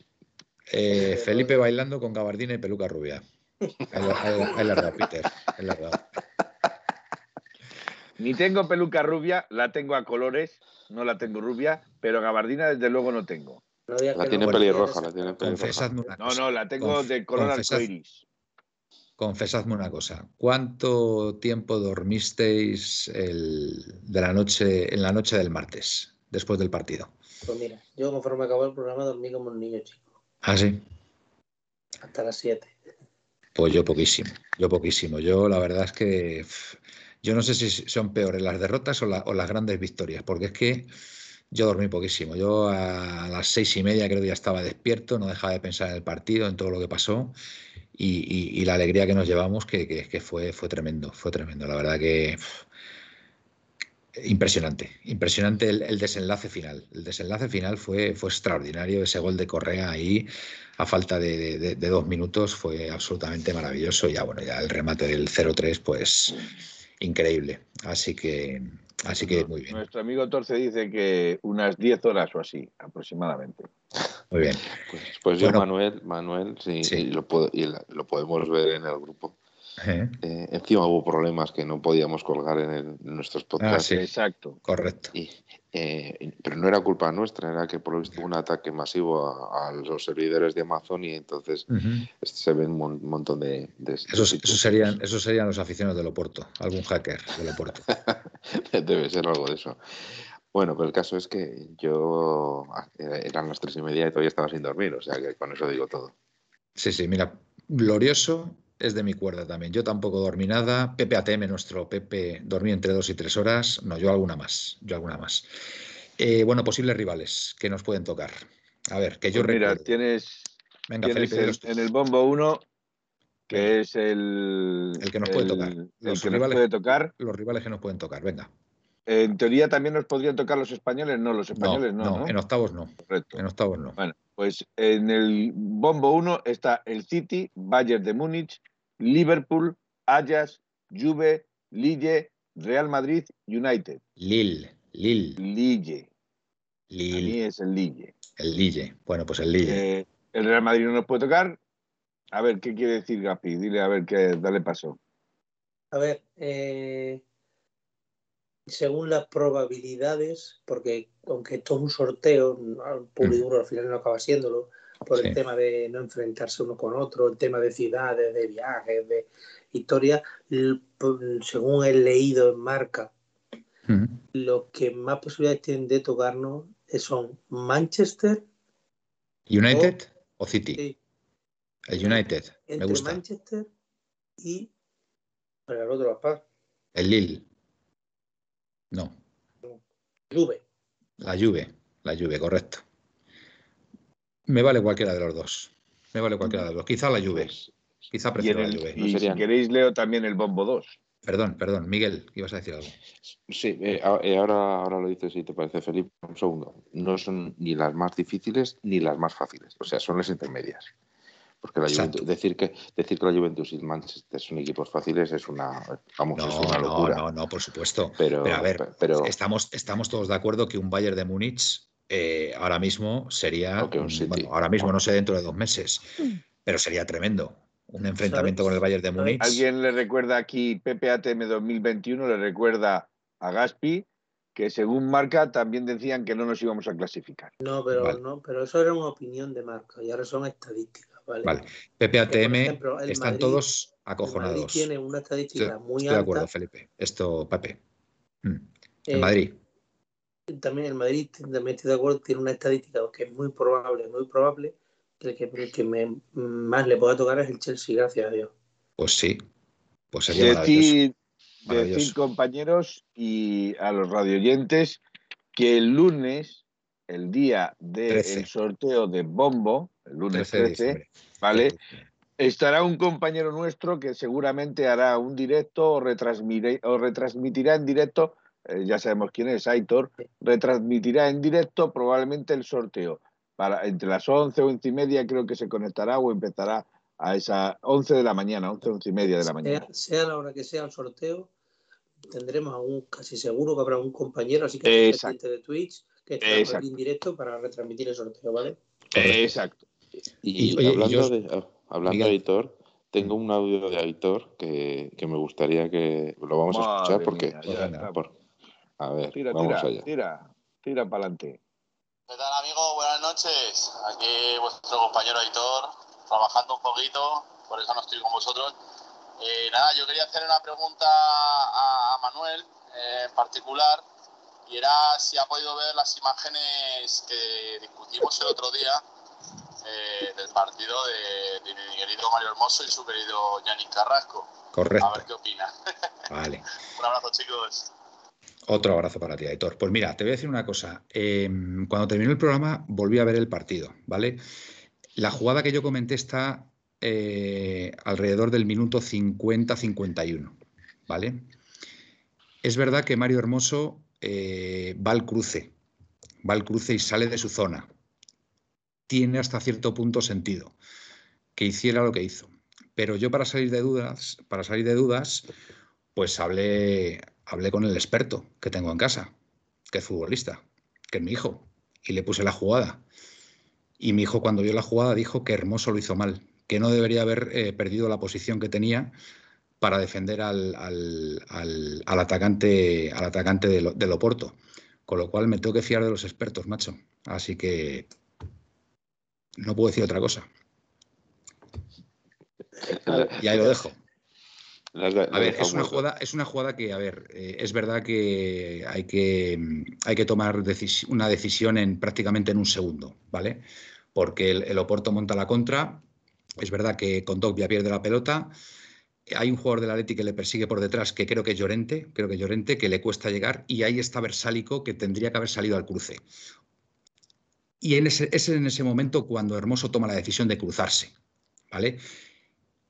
A: Eh, Felipe bailando con gabardina y peluca rubia. Ahí la- dado, Peter. ahí la.
B: Ni tengo peluca rubia, la tengo a colores, no la tengo rubia, pero gabardina desde luego no tengo.
C: No
D: La tiene pelirroja, la tiene pelirroja.
A: Confesadme una
B: No,
A: cosa.
B: no, la tengo
A: Conf-
B: de color
A: confesad-
B: arcoiris.
A: Confesadme una cosa. ¿Cuánto tiempo dormisteis el- de la noche, en la noche del martes, después del partido?
C: Pues mira, yo conforme acabó el programa dormí como un niño chico,
A: Ah, sí.
C: hasta las 7.
A: Pues yo poquísimo, yo poquísimo. Yo la verdad es que yo no sé si son peores las derrotas o, la- o las grandes victorias, porque es que yo dormí poquísimo. Yo a las seis y media creo que ya estaba despierto, no dejaba de pensar en el partido, en todo lo que pasó y, la alegría que nos llevamos que, fue, fue tremendo, fue tremendo. La verdad que impresionante, impresionante el, desenlace final. El desenlace final fue, extraordinario, ese gol de Correa ahí a falta de- de dos minutos fue absolutamente maravilloso. Ya bueno, ya el remate del 0-3, pues increíble. Así que, así que muy bien,
B: Nuestro amigo Torce dice que unas 10 horas o así, aproximadamente.
A: muy bien.
D: Pues, pues yo. Manuel, Manuel, sí,
A: Sí.
D: y lo, puedo- y lo podemos ver en el grupo.
A: Eh,
D: Eh, encima hubo problemas que no podíamos colgar en, el- en nuestros podcasts.
A: Ah, Sí.
B: Exacto.
A: Correcto.
D: Y, eh, pero no era culpa nuestra, era que por lo visto hubo un ataque masivo a, a los servidores de Amazon y entonces se ven un mon- montón de, de- de
A: Esos, esos serían, esos serían los aficionados del Oporto, algún hacker del Oporto.
D: Debe ser algo de eso. Bueno, pero el caso es que yo eh, eran las tres y media y todavía estaba sin dormir, o sea que con eso digo todo.
A: Sí, sí, mira, glorioso es de mi cuerda también. Yo tampoco dormí nada. Pepe ATM, nuestro Pepe, dormí entre dos y tres horas. No, yo alguna más. Yo alguna más. Eh, bueno, posibles rivales que nos pueden tocar. A ver, que yo
B: Pues mira,
A: recuerdo.
B: tienes,
A: Venga,
B: tienes
A: Felipe,
B: el-
A: dilos tú.
B: en el bombo 1, que es el,
A: El que nos puede tocar.
B: el
A: Los
B: que nos
A: rivales-
B: puede tocar.
A: los rivales que nos pueden tocar. Venga.
B: En teoría también nos podrían tocar los españoles, no, los
A: No,
B: españoles no,
A: no,
B: ¿no?
A: en octavos no.
B: Correcto.
A: En octavos no.
B: Bueno, pues en el bombo 1 está el City, Bayern de Múnich, Liverpool, Ajax, Juve, Lille, Real Madrid, United.
A: Lille, Lille,
B: Lille. A mí
A: Lille,
B: es el Lille.
A: el Lille. Bueno, pues el Lille.
B: Eh, el Real Madrid no nos puede tocar. A ver, ¿qué quiere decir Gapi? Dile a ver qué, dale paso.
C: A ver, eh, según las probabilidades, porque aunque esto es un sorteo, al puro y duro al final no acaba siéndolo, por
A: Sí.
C: el tema de no enfrentarse uno con otro, el tema de ciudades, de viajes, de historia, l- p- según he leído en marca,
A: Ujú.
C: los que más posibilidades tienen de tocarnos son Manchester,
A: ¿United o City?
C: sí,
A: El United. Me
C: entre
A: gusta.
C: Manchester y para el otro papá,
A: El Lille. No.
C: Juve.
A: La Juve, la Juve, correcto. Me vale cualquiera de los dos. Me vale cualquiera de los dos. Quizá la Juve.
D: Pues,
A: Quizá prefiero la.
D: No
B: y si queréis leo también el bombo 2.
A: Perdón, perdón. Miguel, ibas a decir algo.
D: Sí, eh, eh, ahora, ahora lo dices si te parece, Felipe. Un segundo. No son ni las más difíciles ni las más fáciles. O sea, son las intermedias. Porque la
A: Exacto.
D: Juventus, decir, que, decir que la Juventus y el Manchester son equipos fáciles es una, vamos, es
A: No,
D: una
A: no,
D: locura.
A: no, no, por supuesto.
D: Pero,
A: Pero a ver,
D: pe- pero
A: Estamos, estamos todos de acuerdo que un Bayern de Múnich eh, ahora mismo sería.
D: O que un City.
A: bueno, ahora mismo no sé dentro de dos meses, pero sería tremendo. Un enfrentamiento
C: ¿Sabes?
A: con el Bayern de Múnich.
B: ¿Alguien le recuerda aquí PPATM 2021? Le recuerda a Gaspi que según marca también decían que no nos íbamos a clasificar.
C: No, pero
A: Vale.
C: no, pero eso era una opinión de marca y ahora son estadísticas, ¿vale?
A: Vale. PPATM
C: ejemplo,
A: están
C: Madrid-
A: todos
C: El Madrid
A: acojonados.
C: tiene una estadística
A: Estoy,
C: muy
A: estoy de acuerdo, Felipe. Esto, Pepe. Mm. En
C: Eh,
A: Madrid.
C: También el Madrid, también estoy de acuerdo, tiene una estadística que es muy probable, muy probable, el que, el que me, más le pueda tocar es el Chelsea, gracias a Dios.
A: Pues sí, pues sería.
B: Decir,
A: Maravilloso.
B: decir, compañeros y a los radioyentes que el lunes, el día del
A: 13.
B: sorteo de Bombo, el lunes
A: 13 de
B: 13,
A: diciembre.
B: ¿vale? Estará un compañero nuestro que seguramente hará un directo o, retransmire- o retransmitirá en directo, eh, ya sabemos quién es, Aitor, retransmitirá en directo probablemente el sorteo. Para, entre las 11 o 11 y media creo que se conectará o empezará a esa 11 de la mañana, 11, 11 y media de la mañana.
C: Sea, sea la hora que sea el sorteo, tendremos a un, casi seguro que habrá un compañero, así que de Twitch, que estará por
B: Exacto.
C: aquí en directo para retransmitir el sorteo, ¿vale?
B: Exacto.
D: Y,
A: Y, oye, y
D: hablando,
A: yo-
D: de, ah, hablando de Aitor, tengo un audio de Aitor que, que me gustaría que lo vamos a
B: Madre
D: escuchar porque...
B: mía,
A: Pues
B: ya está.
D: por- a ver,
B: Tira,
D: vamos
B: tira,
D: allá.
B: tira, tira para adelante.
F: ¿Qué tal amigos? Buenas noches. Aquí vuestro compañero Aitor, trabajando un poquito, por eso no estoy con vosotros. Eh, nada, yo quería hacer una pregunta a, a Manuel eh, en particular, y era si ha podido ver las imágenes que discutimos el otro día eh, del partido de, de mi querido Mario Hermoso y su querido Yannick Carrasco.
A: Correcto.
F: A ver qué opina.
A: Vale.
F: Un abrazo chicos.
A: Otro abrazo para ti, Aitor. Pues mira, te voy a decir una cosa. Eh, cuando terminó el programa, volví a ver el partido, ¿vale? La jugada que yo comenté está eh, alrededor del minuto 50-51, ¿vale? Es verdad que Mario Hermoso eh, va al cruce, va al cruce y sale de su zona. Tiene hasta cierto punto sentido que hiciera lo que hizo. Pero yo para salir de dudas, para salir de dudas, pues hablé, hablé con el experto que tengo en casa, que es futbolista, que es mi hijo, y le puse la jugada. Y mi hijo cuando vio la jugada dijo que Hermoso lo hizo mal, que no debería haber eh, perdido la posición que tenía para defender al, al- al- atacante, al atacante de, Lo- de Loporto. Con lo cual me tengo que fiar de los expertos, macho. Así que no puedo decir otra cosa. Y ahí lo dejo. A ver, es una jugada, es una jugada que, a ver, eh, es verdad que hay que, hay que tomar decis- una decisión en prácticamente en un segundo, ¿vale? Porque el, el Oporto monta la contra, es verdad que Condogbia pierde la pelota, hay un jugador del Atleti que le persigue por detrás, que creo que es Llorente, creo que Llorente, que le cuesta llegar, y ahí está Versálico, que tendría que haber salido al cruce. Y en ese, es en ese momento cuando Hermoso toma la decisión de cruzarse, ¿vale?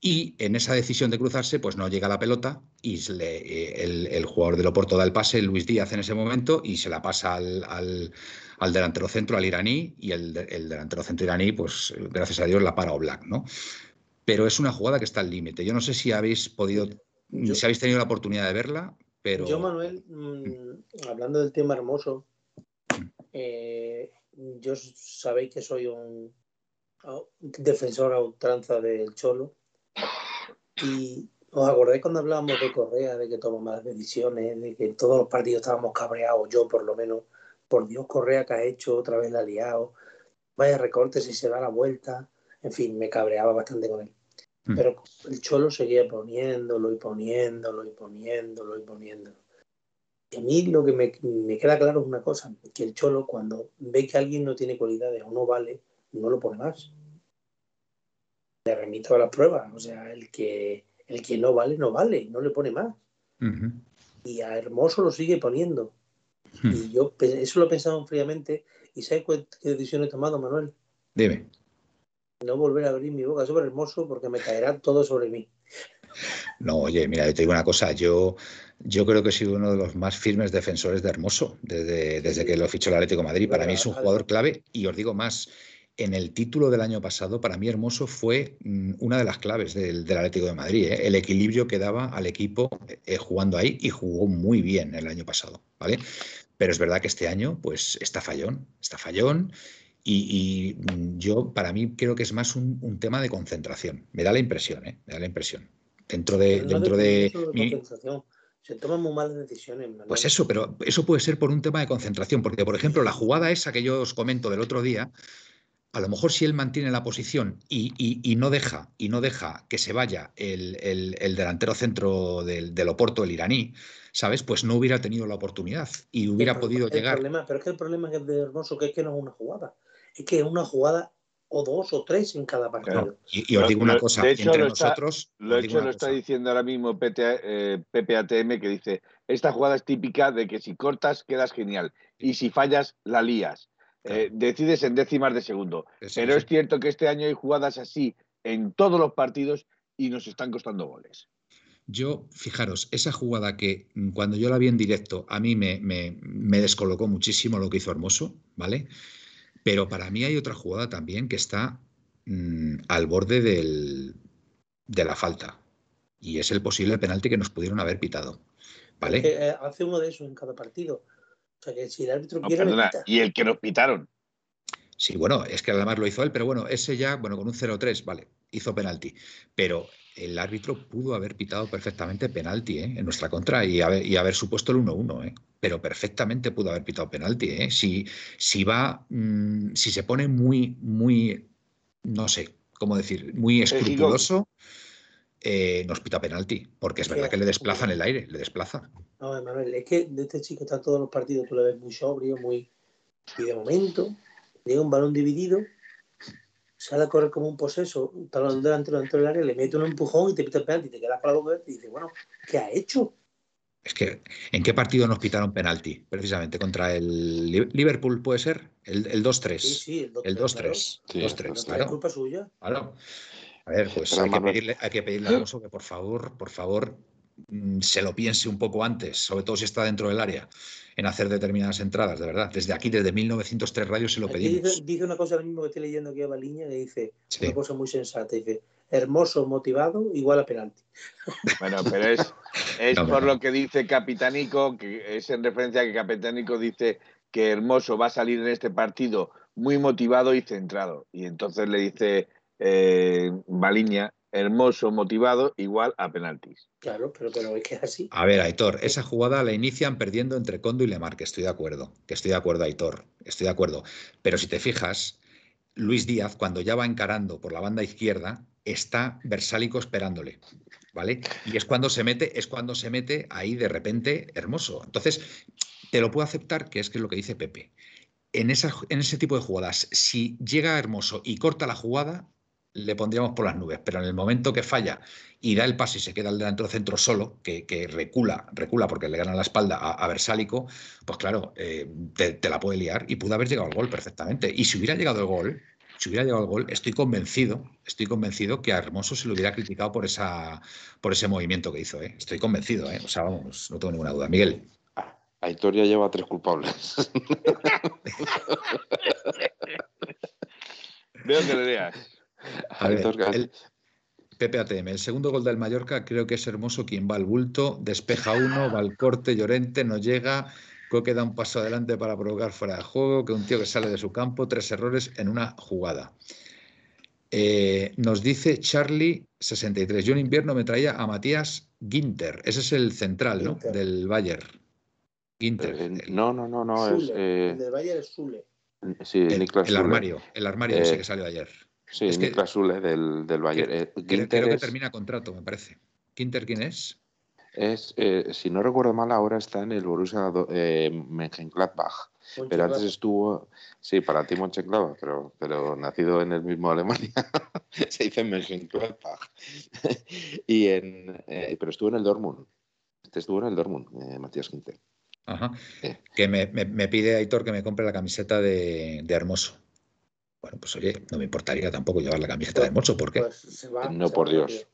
A: Y en esa decisión de cruzarse, pues no llega la pelota y le- eh, el, el jugador del Oporto da el pase, Luis Díaz en ese momento, y se la pasa al, al- al delantero centro, al iraní, y el, de- el delantero centro iraní, pues gracias a Dios la para Oblak, ¿no? Pero es una jugada que está al límite. Yo no sé si habéis podido,
C: Yo-
A: si habéis tenido la oportunidad de verla, pero
C: Yo, Manuel, mm, hablando del tema hermoso, eh, yo sabéis que soy un, a- defensor a ultranza del Cholo. Y os acordáis cuando hablábamos de Correa, de que toma malas decisiones, de que en todos los partidos estábamos cabreados, yo por lo menos, por Dios, Correa que ha hecho, otra vez la ha liado, vaya recortes y se da la vuelta, en fin, me cabreaba bastante con él.
A: Mm.
C: Pero el Cholo seguía poniéndolo y poniéndolo y poniéndolo y poniéndolo. A mí lo que me, me queda claro es una cosa, que el Cholo cuando ve que alguien no tiene cualidades o no vale, no lo pone más. Le remito a las pruebas, o sea, el que, el que no vale, no vale, no le pone más. Y a Hermoso lo sigue poniendo.
A: Hmm.
C: Y yo eso lo he pensado fríamente. ¿Y sabes qué decisión he tomado, Manuel?
A: dime.
C: No volver a abrir mi boca sobre Hermoso porque me caerá todo sobre mí.
A: No, oye, mira, yo te digo una cosa, yo, yo creo que he sido uno de los más firmes defensores de Hermoso desde, desde que lo fichó el Atlético de Madrid. Para mí es un jugador clave y os digo más, en el título del año pasado, para mí Hermoso fue mm, una de las claves del, del Atlético de Madrid, ¿eh? el equilibrio que daba al equipo eh, jugando ahí y jugó muy bien el año pasado, ¿vale? Pero es verdad que este año, pues, está fallón, está fallón. Y, y, mm, yo, para mí, creo que es más un, un tema de concentración. Me da la impresión, ¿eh? Me da la impresión. Dentro de,
C: no
A: dentro de,
C: de
A: mi-
C: concentración. Se toman muy malas decisiones, Manuel.
A: pues eso, pero eso puede ser por un tema de concentración, porque, por ejemplo, la jugada esa que yo os comento del otro día, a lo mejor si él mantiene la posición y, y- y no deja y no deja que se vaya el, el- el delantero centro del, del Oporto, el iraní, ¿sabes? Pues no hubiera tenido la oportunidad y hubiera
C: problema-
A: podido
C: el
A: llegar.
C: problema- pero es que el problema es de Hermoso que es que no es una jugada. Es que es una jugada o dos o tres en cada partido.
A: Y, y os digo una cosa,
B: de hecho,
A: entre
B: lo está-
A: nosotros...
B: Lo
A: os digo
B: hecho lo está diciendo ahora mismo PT, eh, Pepe ATM que dice, esta jugada es típica de que si cortas quedas genial y si fallas la lías. Eh, decides en décimas de segundo. Pero
A: sí.
B: es cierto que este año hay jugadas así en todos los partidos y nos están costando goles.
A: Yo, fijaros, esa jugada que mm, cuando yo la vi en directo a mí me, me- me descolocó muchísimo lo que hizo Hermoso, ¿vale? Pero para mí hay otra jugada también que está mm, al borde del- de la falta y es el posible penalti que nos pudieron haber pitado, ¿vale?
C: Que, eh, hace uno de esos en cada partido. O sea que si el árbitro
B: No,
C: quiere,
B: perdona,
C: quita.
B: y el que nos pitaron.
A: Sí, bueno, es que además lo hizo él, pero bueno, ese ya, bueno, con un 0-3, vale, hizo penalti. Pero el árbitro pudo haber pitado perfectamente penalti ¿eh? en nuestra contra y haber, y haber supuesto el 1-1, ¿eh? pero perfectamente pudo haber pitado penalti. ¿eh? Si, si va, mm, si se pone muy, muy, no sé, cómo decir, muy escrupuloso, eh, nos pita penalti, porque es verdad
C: que-
A: que le desplaza en el aire, le desplaza.
C: No, Manuel, es que de este chico está en todos los partidos, tú lo ves muy sobrio, muy. Y de momento, llega un balón dividido, sale a correr como un poseso, un talón delantero dentro del área, le mete un empujón y te pita el penalti, te quedas con la boca y dices, bueno, ¿qué ha hecho?
A: Es que, ¿en qué partido nos pitaron penalti? Precisamente contra el Li- Liverpool, ¿puede ser? El, el 2-3.
C: Sí, sí, el 2-3.
A: El 2-3.
D: Sí,
A: 2-3,
C: Claro, culpa suya.
A: Claro. A ver, pues hay que, pedirle, hay que pedirle a Alonso que por favor, por favor, mm, se lo piense un poco antes, sobre todo si está dentro del área, en hacer determinadas entradas, de verdad. Desde aquí, desde 1903 Radio, se lo pedimos.
C: dice, dice una cosa ahora mismo que estoy leyendo aquí a Baliña, que dice
A: Sí.
C: una cosa muy sensata, dice, hermoso, motivado, igual a penalti.
B: Bueno, pero es, es
A: No,
B: por
A: no.
B: lo que dice Capitánico, que es en referencia a que Capitánico dice que Hermoso va a salir en este partido muy motivado y centrado. Y entonces le dice eh, Baliña, Hermoso, motivado, igual a penaltis.
C: Claro, pero, pero es que es así.
A: A ver, Aitor, esa jugada la inician perdiendo entre Condo y Lemar, que estoy de acuerdo, que estoy de acuerdo, Aitor, estoy de acuerdo. Pero si te fijas, Luis Díaz, cuando ya va encarando por la banda izquierda, está Versálico esperándole, ¿vale? Y es cuando se mete, es cuando se mete ahí de repente hermoso. Entonces, te lo puedo aceptar, que es que es lo que dice Pepe. En, esa, en ese tipo de jugadas, si llega hermoso y corta la jugada, le pondríamos por las nubes, pero en el momento que falla y da el paso y se queda el delantero centro solo, que, que recula, recula porque le gana la espalda a, a Versálico, pues claro, eh, te, te la puede liar y pudo haber llegado al gol perfectamente. Y si hubiera llegado el gol, si hubiera llegado el gol, estoy convencido, estoy convencido que a Hermoso se lo hubiera criticado por esa, por ese movimiento que hizo, ¿eh? Estoy convencido, ¿eh? O sea, vamos, no tengo ninguna duda. Miguel.
D: Aitor ya lleva tres culpables.
B: Veo que le leas.
A: A ver,
D: Aitor,
A: el- Pepe ATM, el segundo gol del Mallorca creo que es hermoso quien va al bulto, despeja uno, va al corte, Llorente no llega, Coque da un paso adelante para provocar fuera de juego, que un tío que sale de su campo, tres errores en una jugada. Eh, nos dice Charlie 63, yo en invierno me traía a Matías Ginter, ese es el central ¿no?
C: Ginter.
A: del Bayern. Ginter,
D: Eh,
A: el,
D: no, no, no, no. Es, eh,
C: El del Bayern es Zule.
D: sí,
A: el-
D: Niklas
A: el
D: Zule.
A: armario, el armario
D: Eh,
A: ese que salió ayer.
D: Sí,
A: Es que-
D: Niklas Zule del, del Bayern. Eh,
A: Creo,
D: Ginter
A: creo que
D: es-
A: termina contrato, me parece. ¿Ginter quién es?
D: Es, eh, si no recuerdo mal, ahora está en el Borussia eh, Mönchengladbach. Pero antes estuvo, sí, para ti Mönchengladbach, pero, pero nacido en el mismo Alemania, se dice Mönchengladbach. y en, eh, pero estuvo en el Dortmund. Este estuvo en el Dortmund, eh, Matías Quinte.
A: Ajá.
D: Eh.
A: Que me, me- me pide Aitor que me compre la camiseta de, de Hermoso. Bueno, pues oye, no me importaría tampoco llevar la camiseta de Hermoso, ¿por qué?
C: Pues se va,
D: No,
C: se
D: por
C: va
D: Dios.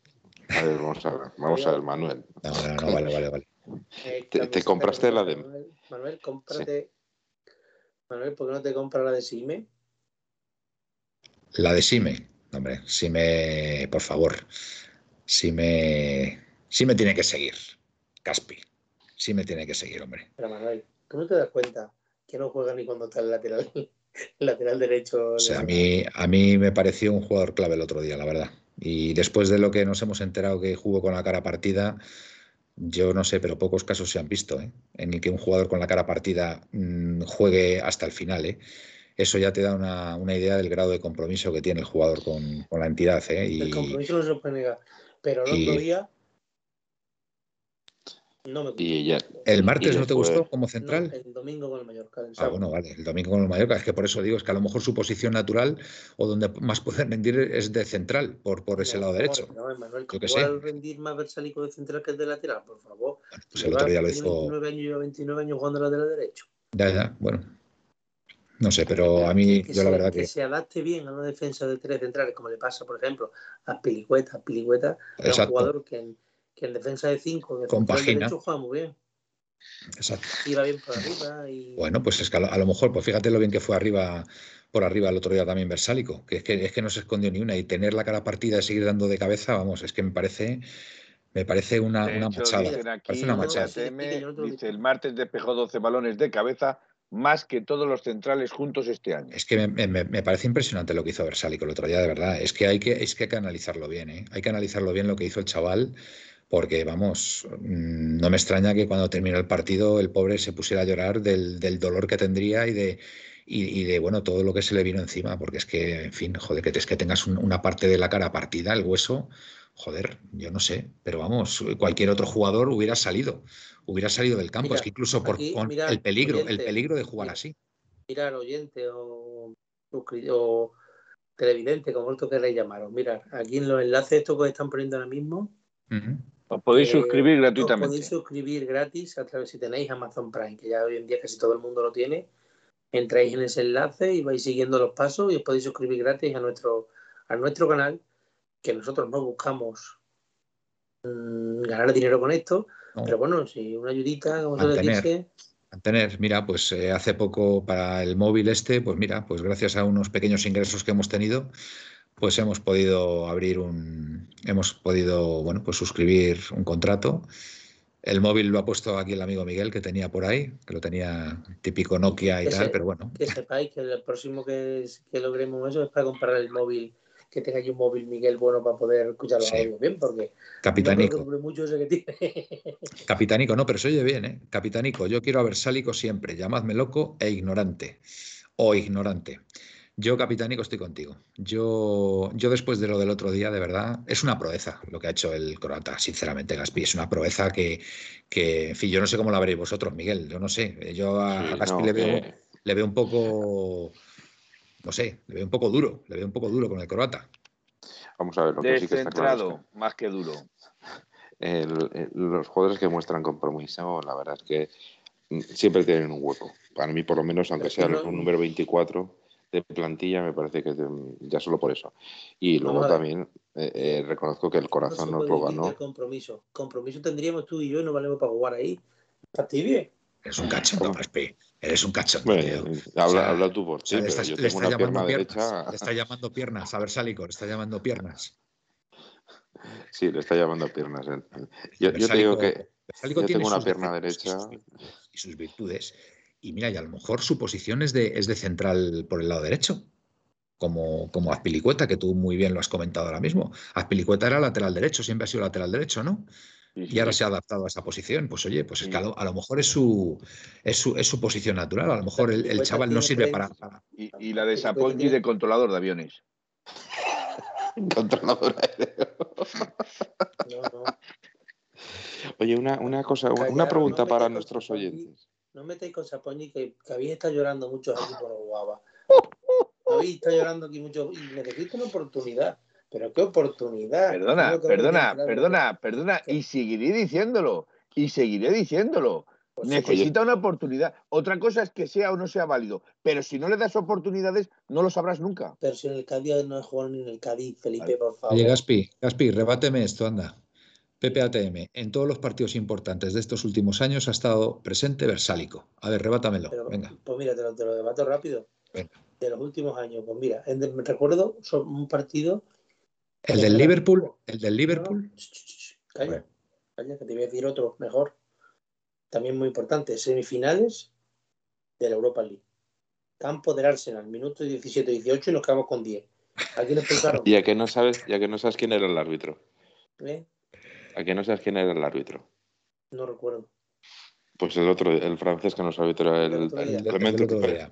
D: A ver, vamos a ver, vamos a ver, Manuel.
A: No, no, no, vale, vale, vale.
C: Eh,
D: Te- compraste la de-
C: Manuel, Manuel, cómprate. Manuel, ¿por qué no te compras la de Sime?
A: La de Sime, hombre, Sime, por favor. Sime, Sime tiene que seguir. Caspi. Sime tiene que seguir, hombre.
C: Pero Manuel, ¿tú no te das cuenta que no juega ni cuando está el lateral, lateral derecho?
A: O sea, a mí, a mí me pareció un jugador clave el otro día, la verdad. Y después de lo que nos hemos enterado que jugó con la cara partida, yo no sé, pero pocos casos se han visto, ¿eh? en el que un jugador con la cara partida mm, juegue hasta el final. ¿eh? Eso ya te da una, una idea del grado de compromiso que tiene el jugador con, con la entidad. ¿eh?
C: El compromiso no se puede negar. Pero el
A: y-
C: otro día, No me gustó.
D: Y ella,
A: ¿El martes
D: y
A: no te
D: después-
A: gustó como
C: No,
A: central?
C: el domingo con el Mallorca. el
A: Ah, bueno, vale, el domingo con el Mallorca. Es que por eso digo, es que a lo mejor su posición natural o donde más puede rendir es de central, por, por ese
C: No,
A: lado
C: no,
A: derecho.
C: no, Manuel,
A: Yo
C: ¿cómo
A: qué
C: va
A: sé.
C: a rendir más Versalico de central que el de lateral? Por favor.
A: Bueno, pues el otro día lo hizo.
C: 29 años, lleva 29 años jugando lateral derecho.
A: Ya, ya, bueno. No sé, pero a mí,
C: que
A: yo la
C: se,
A: verdad
C: que
A: que.
C: se adapte bien a una defensa de tres centrales, como le pasa, por ejemplo, a Pilicueta. Pilicueta era un jugador que en, que en defensa de cinco, de central
A: Compagina.
C: derecho, juega muy bien.
A: Exacto.
C: Iba bien por arriba y
A: Bueno, pues es que a lo, a lo mejor, pues fíjate lo bien que fue arriba, por arriba el otro día también Versálico, que es que, es que no se escondió ni una y tener la cara partida y seguir dando de cabeza, vamos, es que me parece, me parece una,
B: De
A: una
B: hecho,
A: machada.
B: aquí,
A: Parece una machada.
B: dice, el martes despejó 12 balones de cabeza, más que todos los centrales juntos este año.
A: Es que me, me- me parece impresionante lo que hizo Versálico el otro día, de verdad. Es que hay que, es que, hay que analizarlo bien, ¿eh? Hay que analizarlo bien lo que hizo el chaval, porque vamos, mm, no me extraña que cuando terminó el partido el pobre se pusiera a llorar del, del dolor que tendría y de, y, y de bueno, todo lo que se le vino encima, porque es que, en fin, joder, que, es que tengas un- una parte de la cara partida, el hueso, joder, yo no sé, pero vamos, cualquier otro jugador hubiera salido, hubiera salido del campo.
C: Mira,
A: es que incluso por
C: aquí,
A: con
C: mira,
A: el peligro, el peligro de jugar
C: mira.
A: así.
C: mirar oyente o, o televidente, como esto queréis llamaros. Mira, aquí en los enlaces estos que os están poniendo ahora mismo.
B: Os podéis
C: Eh,
B: suscribir
C: Os
B: gratuitamente.
C: podéis suscribir gratis a través si tenéis Amazon Prime, que ya hoy en día casi todo el mundo lo tiene. Entráis en ese enlace y vais siguiendo los pasos y os podéis suscribir gratis a nuestro, a nuestro canal, que nosotros no buscamos mm, ganar dinero con esto,
A: No.
C: pero bueno, si una ayudita, como se
A: Mantener.
C: dice,
A: Mantener, mira, pues eh, hace poco para el móvil este, pues mira, pues gracias a unos pequeños ingresos que hemos tenido, pues hemos podido abrir un, hemos podido, bueno, pues suscribir un contrato. El móvil lo ha puesto aquí el amigo Miguel que tenía por ahí, que lo tenía típico Nokia y
C: Ese-
A: tal, pero bueno,
C: que sepáis que el próximo que, que logremos eso es para comprar el móvil, que tengáis un móvil Miguel bueno para poder escuchar los
A: Sí.
C: audios bien, porque
A: capitanico,
C: no mucho ese que tiene.
A: capitanico, no, pero se oye bien, ¿eh? Capitanico, yo quiero a Versálico siempre, llamadme loco e ignorante, o ignorante. Yo, Capitánico, estoy contigo. Yo, yo después de lo del otro día, de verdad, es una proeza lo que ha hecho el croata, sinceramente, Gaspi. Es una proeza que, que, en fin, yo no sé cómo la veréis vosotros, Miguel. Yo no sé. Yo a,
D: Sí,
A: a Gaspi
D: no,
A: le, veo, le veo un poco, no sé, le veo un poco duro, le veo un poco duro con el croata.
D: Vamos a ver, lo que sí que está claro es que-
B: más que duro.
D: el- el- los jugadores que muestran compromiso, la verdad es que mm, siempre tienen un hueco. Para mí, por lo menos, aunque sea un número 24 de plantilla, me parece que ya solo por eso. Y luego
C: ver.
D: también eh, eh, reconozco que el
C: No
D: corazón nos
C: puede
D: lo ganó.
C: compromiso. Compromiso tendríamos tú y yo y no valemos para jugar ahí. Fastidie.
A: Eres un cachondo,
D: ¿Cómo?
A: Gaspi. Eres un cachondo,
D: Bueno,
A: tío.
D: habla,
A: O sea,
D: habla tú por
A: O sea,
D: ti,
A: le estás-
D: yo
A: le
D: tengo
A: está
D: una pierna
A: llamando piernas.
D: derecha.
A: Le está llamando piernas. A Versálico, le está llamando piernas.
D: Sí, le está llamando piernas. eh. Yo, yo te digo que yo
A: tiene
D: tengo una pierna
A: defectos y sus
D: derecha.
A: virtudes- Y sus virtudes. Y mira, y a lo mejor su posición es de, es de central por el lado derecho. Como, como Azpilicueta, que tú muy bien lo has comentado ahora mismo. Azpilicueta era lateral derecho, siempre ha sido lateral derecho, ¿no?
B: Sí,
A: Y ahora se ha adaptado a esa posición. Pues oye, pues es que a lo, a lo mejor es su, es su, es su posición natural. A lo mejor el, el chaval no sirve para, para-
B: Y, y la de Sapongi de controlador de aviones.
D: Controlador aéreo.
C: No, no.
D: Oye, una, una cosa, una, pregunta para nuestros oyentes.
C: No metáis con Sapoñi que, que habéis estado llorando muchos aquí por Guava. Habéis estado llorando aquí mucho y necesito una oportunidad. Pero qué oportunidad.
B: Perdona, perdona, perdona, perdona. Y seguiré diciéndolo. Y seguiré diciéndolo.
C: Pues,
B: Necesita una oportunidad. Otra cosa es que sea o no sea válido. Pero si no le das oportunidades, no lo sabrás nunca.
C: Pero si en el Cádiz no he jugado ni en el Cádiz, Felipe, por favor.
A: Oye, Gaspi, Gaspi, rebáteme esto, anda. PPATM, en todos los partidos importantes de estos últimos años ha estado presente Versálico. A ver, rebátamelo.
C: Pero,
A: Venga.
C: Pues mira, te lo, te lo debato rápido.
A: Venga.
C: De los últimos años, pues mira, en- me recuerdo son un partido.
A: El del Liverpool, el del Liverpool.
C: Ch, Calla, calla, que te voy a decir otro mejor. También muy importante. Semifinales de la Europa League. Campo del Arsenal, minuto 17-18 y nos quedamos con 10. ¿A quién expulsaron?
D: Ya que no sabes, ya que no sabes quién era el árbitro.
C: ¿Eh?
D: ¿A que no sabes quién era el árbitro?
C: No recuerdo.
D: Pues el otro, el francés que nos arbitró el, Clemente.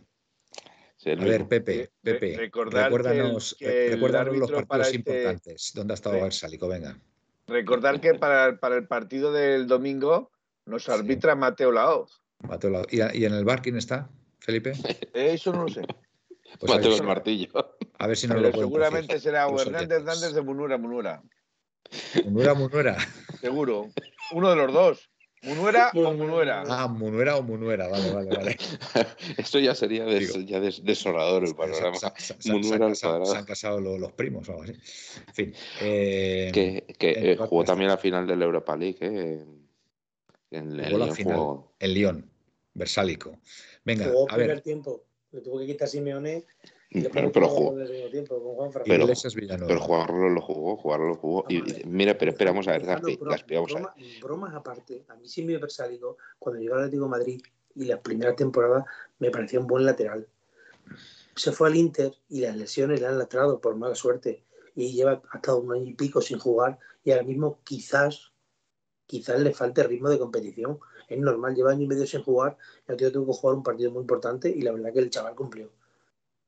D: Sí,
A: A ver. Pepe, Pepe,
B: recordar
A: recuérdanos,
B: que el- que el
A: recuérdanos los partidos
B: este-
A: importantes. ¿Dónde ha estado
B: Sí.
A: Versálico? Venga.
B: Recordar que para, para el partido del domingo Nos arbitra Mateo Laoz.
A: Mateo Laoz. ¿Y, ¿Y, en el bar quién está, Felipe?
B: Eso no lo sé.
D: Pues Mateo el martillo.
A: A ver si nos
B: Pero
A: lo
B: Seguramente decir, será Hernández Hernández de Munura Munura.
A: Munura Munura.
B: Seguro. Uno de los dos. ¿Munuera o Munuera?
A: Ah, Munuera o Munuera, vale, vale, vale.
D: Esto ya sería des, ya des, desolador el panorama.
A: Se, se,
D: Munuera
A: se, han, se, han casado los, los, primos o algo así. En fin. Eh,
D: que que eh, jugó también la final de la Europa League. Eh.
A: En, en, la final, jugó... en Lyon, Versálico. Venga,
C: jugó
A: a
C: primer
A: ver.
C: tiempo. Le tuvo que quitar Simeone.
D: Pero, pero, jugó, pero, pero jugarlo lo jugó, jugarlo lo jugó. Y, mira, pero espera, vamos a ver, Gaspi, Gaspi, vamos
C: broma,
D: a ver.
C: Bromas aparte, a mí sí me Versálico, cuando llegó al Atlético de Madrid y las primeras temporadas me parecía un buen lateral. Se fue al Inter y las lesiones le han lastrado por mala suerte y lleva hasta un año y pico sin jugar y ahora mismo quizás quizás le falte ritmo de competición. Es normal, lleva año y medio sin jugar y el tío tuvo que jugar un partido muy importante y la verdad que el chaval cumplió.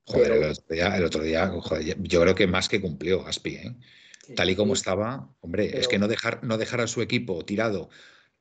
A: Joder, Pero... el, otro día, el otro día joder, yo creo que más que cumplió Gaspi, ¿eh? Sí, Tal y como sí. estaba, hombre, Pero... es que no dejar, no dejar a su equipo tirado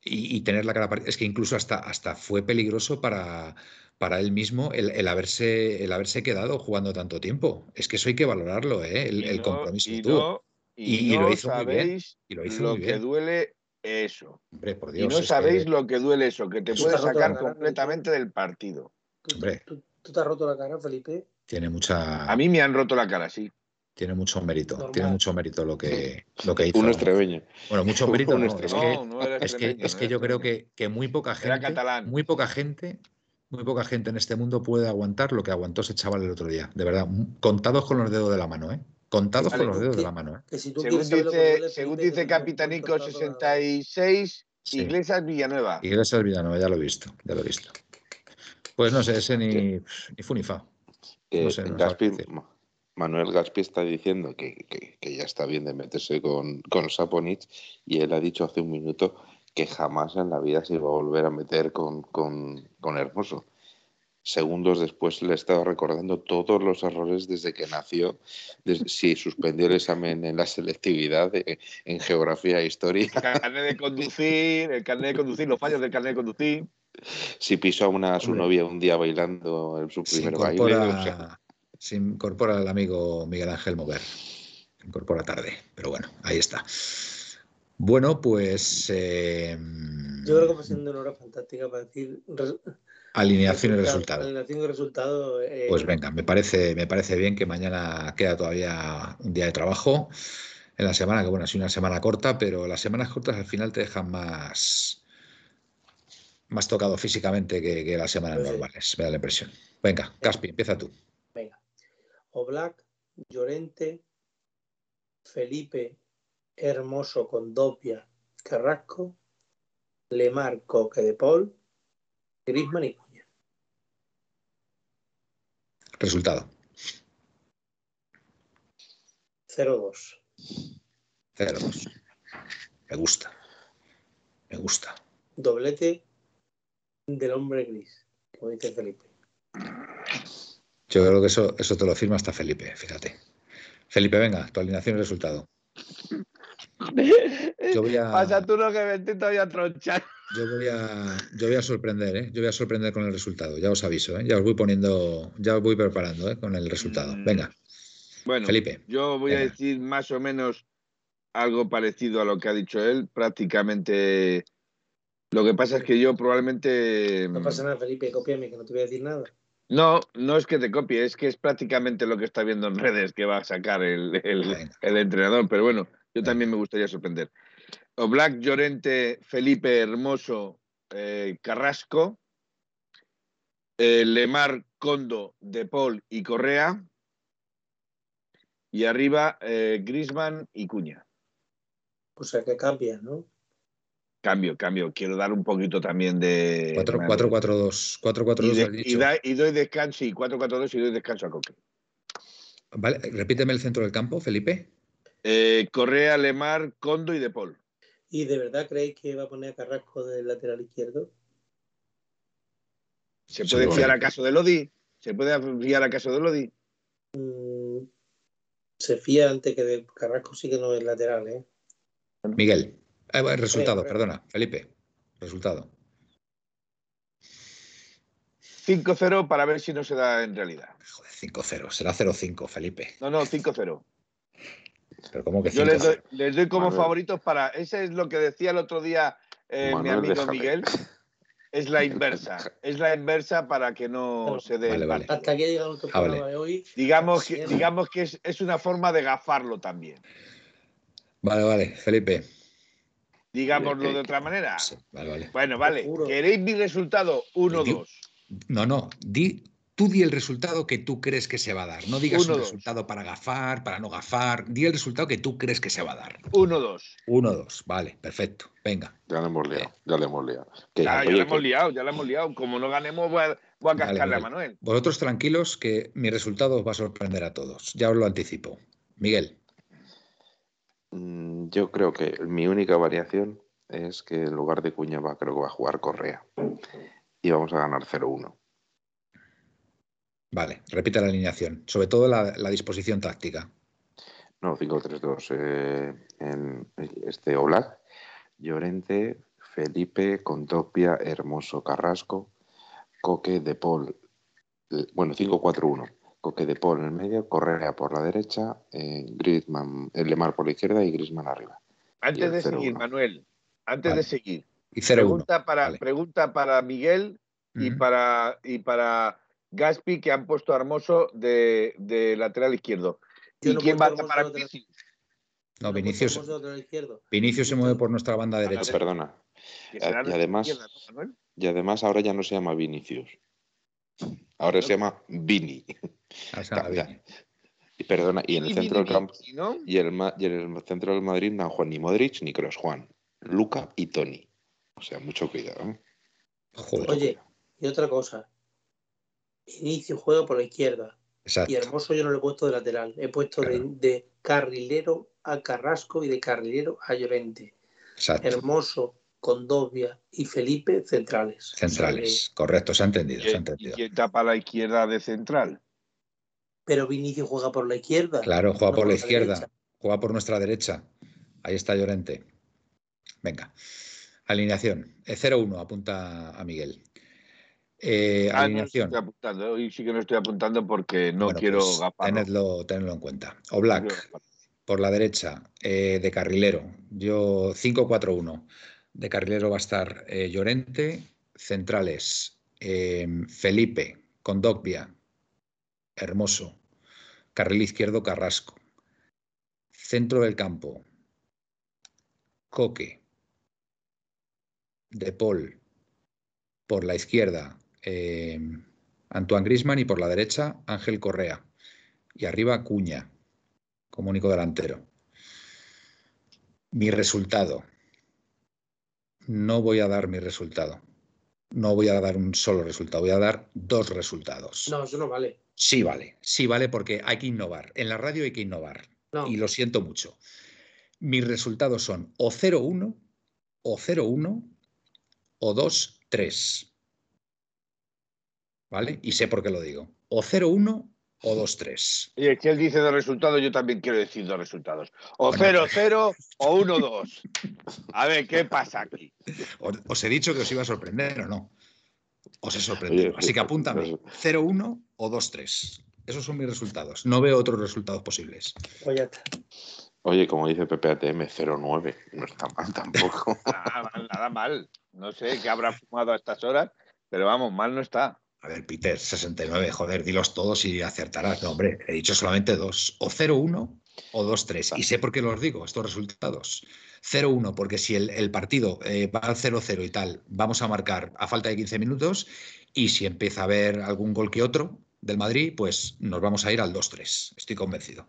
A: y, y, tener la cara es que incluso hasta, hasta fue peligroso para, para él mismo el, el, haberse, el haberse quedado jugando tanto tiempo. Es que eso hay que valorarlo, ¿eh? el, el
B: no,
A: compromiso
B: y
A: que.
B: No, y,
A: y,
B: no
A: lo hizo muy bien. Y lo hizo
B: lo
A: muy
B: que
A: bien.
B: duele eso.
A: Hombre, por
B: Y no
A: es
B: sabéis
A: que-
B: lo que duele eso, que te puede sacar
C: cara,
B: completamente del partido.
C: ¿Tú,
A: Hombre.
C: tú- tú te has roto la cara, Felipe?
A: Tiene mucha.
B: A mí me han roto la cara, sí.
A: Tiene mucho mérito.
C: Normal.
A: Tiene mucho mérito lo que, lo que hizo.
D: Un extremeño.
A: Bueno, mucho mérito. No, es que,
B: No, no era
A: es que, es que yo creo que, que muy poca
B: Era
A: gente.
B: catalán.
A: Muy poca gente. Muy poca gente en este mundo puede aguantar lo que aguantó ese chaval el otro día. De verdad, contados con los dedos de la mano, ¿eh? Contados
B: Vale,
A: con los dedos de la mano, ¿eh?
C: Que si tú
B: Según dice, según dice Capitanico
C: pongas todo la-
B: 66,
A: Sí.
B: Iglesias Villanueva.
A: Iglesias Villanueva, ya lo he visto, ya lo he visto. Pues no sé, ese ni, ni fu No sé, no
D: Gaspi- Manuel Gaspi está diciendo que, que- que ya está bien de meterse con, con Saponich y él ha dicho hace un minuto que jamás en la vida se iba a volver a meter con, con, con Hermoso. Segundos después le estaba recordando todos los errores desde que nació, desde- si suspendió el examen en la selectividad de- en geografía e historia,
B: El carnet de conducir, el carnet de conducir, los fallos del carnet de conducir.
D: si pisó a, una, a su
A: Hombre.
D: novia un día bailando en su
A: Se
D: primer baile. o sea,
A: incorpora, se incorpora el amigo Miguel Ángel Mover. Se incorpora tarde, pero bueno, ahí está. Bueno, pues eh,
C: Yo creo que va siendo una hora fantástica para decir
A: alineación y
C: resultado-
A: resultado.
C: alineación y resultado. eh,
A: Pues venga, me parece, me parece bien que mañana queda todavía un día de trabajo en la semana, que bueno, es una semana corta, pero las semanas cortas al final te dejan más, más tocado físicamente que, que las semanas
C: Pues sí.
A: normales, me da la impresión. Venga, Caspi, empieza tú.
C: Venga. Oblak, Llorente, Felipe, Hermoso, Condopia, Carrasco, Lemar, Coque de Paul, Grisman y Cuña.
A: Resultado.
C: 0-2.
A: 0-2. Me gusta. Me gusta.
C: Doblete del hombre gris, como dice Felipe.
A: Yo creo que eso, eso te lo firma hasta Felipe, fíjate. Felipe, venga, tu alineación y resultado. Yo voy a-
B: Pasa tú lo que estoy todavía tronchando.
A: Yo voy a, yo voy a sorprender, ¿eh? Yo voy a sorprender con el resultado. Ya os aviso, ¿eh? Ya os voy poniendo, ya os voy preparando, ¿eh? Con el resultado.
B: Mm.
A: Venga,
B: Bueno,
A: Felipe.
B: yo voy a decir más o menos algo parecido a lo que ha dicho él. Prácticamente. Lo que pasa es que yo probablemente.
C: No pasa nada, Felipe, cópiame, que no te voy a decir nada.
B: No, no es que te copie, es que es prácticamente lo que está viendo en redes que va a sacar el, el entrenador. Pero bueno, yo también me gustaría sorprender. Oblak, Llorente, Felipe, Hermoso, eh, Carrasco, eh, Lemar, Condo, De Paul y Correa. Y arriba, eh, Grisman y Cuña.
C: O sea que cambia, ¿no?
B: Cambio, cambio. Quiero dar un poquito también de.
A: 4-4-2. 4-4-2
B: y, y y doy descanso, y 4-4-2 y doy descanso a Coque.
A: Vale, repíteme el centro del campo, Felipe.
B: Eh, Correa, Lemar, Condo y De Paul.
C: ¿Y de verdad creéis que va a poner a Carrasco del lateral izquierdo?
B: ¿Se
A: Sí,
B: puede
A: bueno.
B: fiar acaso de Lodi? ¿Se puede fiar acaso de Lodi?
C: Mm, se fía antes que de Carrasco sí que no es lateral, ¿eh?
A: Miguel. Eh, bueno, resultado, perdona, Felipe. Resultado.
B: 5-0 para ver si no se da en realidad.
A: Joder, 5-0. Será 0-5, Felipe.
B: No, no, 5-0.
A: Pero ¿cómo que
B: Yo les doy,
A: 5-0?
B: les doy como
D: Manuel.
B: favoritos para. Ese es lo que decía el otro día eh, mi amigo. Miguel. Es la inversa. Es la inversa para que no
C: Claro.
B: se dé.
A: Vale, vale.
C: Hasta aquí ha llegado nuestro
A: Ah, vale.
C: de hoy.
B: Digamos que, digamos que es, es una forma de gafarlo también.
A: Vale, vale, Felipe.
B: Digámoslo de otra manera.
A: Sí, vale, vale.
B: Bueno, vale. ¿Queréis mi resultado? 1-2.
A: No, no, di, tú di el resultado que tú crees que se va a dar. No digas
B: Uno,
A: un
B: dos.
A: resultado para gafar, para no gafar. Di el resultado que tú crees que se va a dar.
B: 1-2.
A: 1-2, vale, perfecto. Venga.
D: Ya le hemos liado, ya le hemos liado. Que-
B: Ya, la hemos liado, ya la hemos liado. Como no ganemos, voy a, voy a cascarle
A: vale.
B: a Manuel.
A: Vosotros tranquilos que mi resultado os va a sorprender a todos. Ya os lo anticipo. Miguel,
D: Mm, Yo creo que mi única variación es que en lugar de Cuña va, creo que va a jugar Correa. Y vamos a ganar 0-1.
A: Vale, repite la alineación. Sobre todo la, la disposición táctica.
D: No, 5-3-2. eh, en este Oblak, Llorente, Felipe, Contopia, Hermoso, Carrasco, Coque, De Paul. eh, Bueno, 5-4-1. Coque de Paul en el medio, Correa por la derecha, eh, Griezmann, eh, Lemar por la izquierda y Griezmann arriba.
B: Antes de
D: 0-1.
B: seguir, Manuel, antes
A: Vale.
B: de seguir,
A: Y 0-1.
B: pregunta para,
A: Vale.
B: pregunta para Miguel y
A: Ujú.
B: para y para Gaspi que han puesto a Hermoso de, de lateral izquierdo.
C: Yo
B: ¿Y
C: no
B: quién va a
C: puesto a
B: tapar a
C: Hermoso de
B: Vinicius?
A: No, Vinicius. Vinicius se mueve por nuestra banda
D: Ah,
A: derecha.
D: perdona.
B: Que
D: Y además-. Y además ahora ya no se llama Vinicius. Ahora se llama Vini.
A: Ah, se llama
D: Cambia.
A: Vini.
D: Y perdona, y en el
B: Y
D: centro del campo y, el, y en el centro del Madrid no Juan ni Modric ni Kroos, Juan, Luca y Tony. O sea, mucho cuidado. ¿eh?
A: Joder,
C: Oye, y otra cosa. Inicio juego por la izquierda.
A: exacto.
C: Y Hermoso yo no lo he puesto de lateral. He puesto de,
A: Claro.
C: de carrilero a Carrasco y de carrilero a Llorente.
A: exacto.
C: Hermoso, Condovia y Felipe centrales.
A: Centrales. Correcto, se ha entendido, se ha
B: ¿Y
A: entendido.
B: quién tapa a la izquierda de central?
C: Pero Vinicio juega por la izquierda.
A: Claro, juega
C: no
A: por la
C: por la
A: izquierda,
C: derecha.
A: juega por nuestra derecha. Ahí está Llorente. Venga. Alineación. Eh, 0-1, apunta a Miguel. Eh,
B: Ah, no estoy apuntando. Hoy sí que no estoy apuntando porque no
A: Bueno,
B: quiero
A: pues, tenedlo, tenedlo en cuenta.
B: Quiero gafarlo.
A: por la derecha, eh, de carrilero. Yo 5-4-1. De carrilero va a estar eh, Llorente. Centrales, eh, Felipe, Condogbia, Hermoso. Carril izquierdo, Carrasco. Centro del campo, Coque. De Paul. Por la izquierda, eh, Antoine Grisman y por la derecha, Ángel Correa. Y arriba, Cuña, como único delantero. Mi resultado. No voy a dar mi resultado. No voy a dar un solo resultado, voy a dar dos resultados.
C: No, eso no vale.
A: Sí vale, sí vale porque hay que innovar. En la radio hay que innovar.
C: No.
A: Y lo siento mucho. Mis resultados son o 0-1, o 0-1, o 2-3. ¿Vale? Y sé por qué lo digo. O 0-1 o 2-3.
B: Y es que él dice dos resultados, yo también quiero decir dos resultados. O
A: Bueno.
B: 0-0 o 1-2. A ver, ¿qué pasa aquí?
A: Os, he dicho que os iba a sorprender o no. Os he sorprendido.
D: Oye,
A: Así que apúntame.
D: pues-
A: 0-1 o 2-3. Esos son mis resultados. No veo otros resultados posibles.
C: Pues está.
D: Oye, como dice PPATM, 09. No está mal tampoco.
B: Nada mal, nada mal. No sé qué habrá fumado a estas horas, pero vamos, mal no está.
A: A ver, Peter, 69, joder, dilos todos y acertarás. No, hombre, he dicho solamente dos. O 0-1 o 2-3. Y sé por qué los digo, estos resultados. 0-1, porque si el, el partido eh, va al 0-0 y tal, vamos a marcar a falta de 15 minutos. Y si empieza a haber algún gol que otro del Madrid, pues nos vamos a ir al 2-3. Estoy convencido.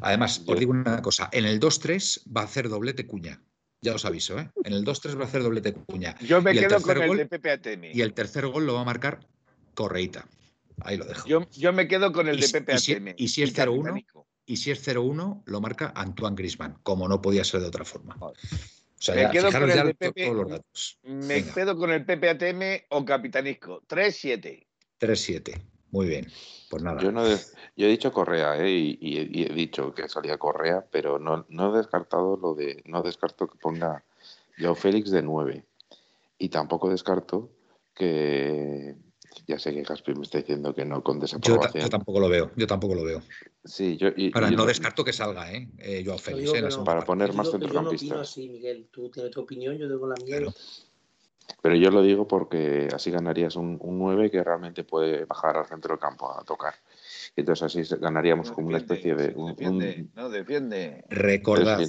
A: Además, os digo una cosa: en el 2-3 va a hacer doblete cuña. Ya os aviso, ¿eh? En el 2-3 va a hacer doblete cuña.
B: Yo me
A: Y el
B: quedo con el
A: gol-
B: de PPATM.
A: Y el tercer gol lo va a marcar Correita. Ahí lo dejo.
B: Yo, yo me quedo con el
A: Y
B: de
A: si- y si-
B: PPATM.
A: y si es
B: el
A: 0-1,
B: capitánico.
A: Y si es 0-1, lo marca Antoine Grisman, como no podía ser de otra forma. O sea,
B: Me
A: ya,
B: quedo con el Pepe.
A: todos los datos.
B: Me
A: Venga.
B: quedo con el PPATM o capitanisco. 3-7.
A: 3-7. Muy bien. Pues nada.
D: Yo, no de- yo he dicho Correa, ¿eh? y, y- y he dicho que salía Correa, pero no, no he descartado lo de. No descarto que ponga Joe Félix de 9. Y tampoco descarto que, ya sé que Gaspi me está diciendo que no con desaprobación.
A: yo tampoco lo veo, yo tampoco lo veo.
D: Sí, yo, y-
A: Ahora,
D: y
A: no descarto que salga, ¿eh? eh Joao
C: Yo
A: Félix, ¿eh?
C: no.
D: Para poner
C: Yo
D: más
C: que yo no opino
D: centrocampistas.
C: así, Miguel. Tú tienes tu opinión, yo tengo la mía.
A: Claro.
D: Pero yo lo digo porque así ganarías un, un 9 que realmente puede bajar al centro del campo a tocar. Y entonces así ganaríamos como una especie de... un-
B: Defiende,
D: un-
B: no, defiende.
A: Recordad,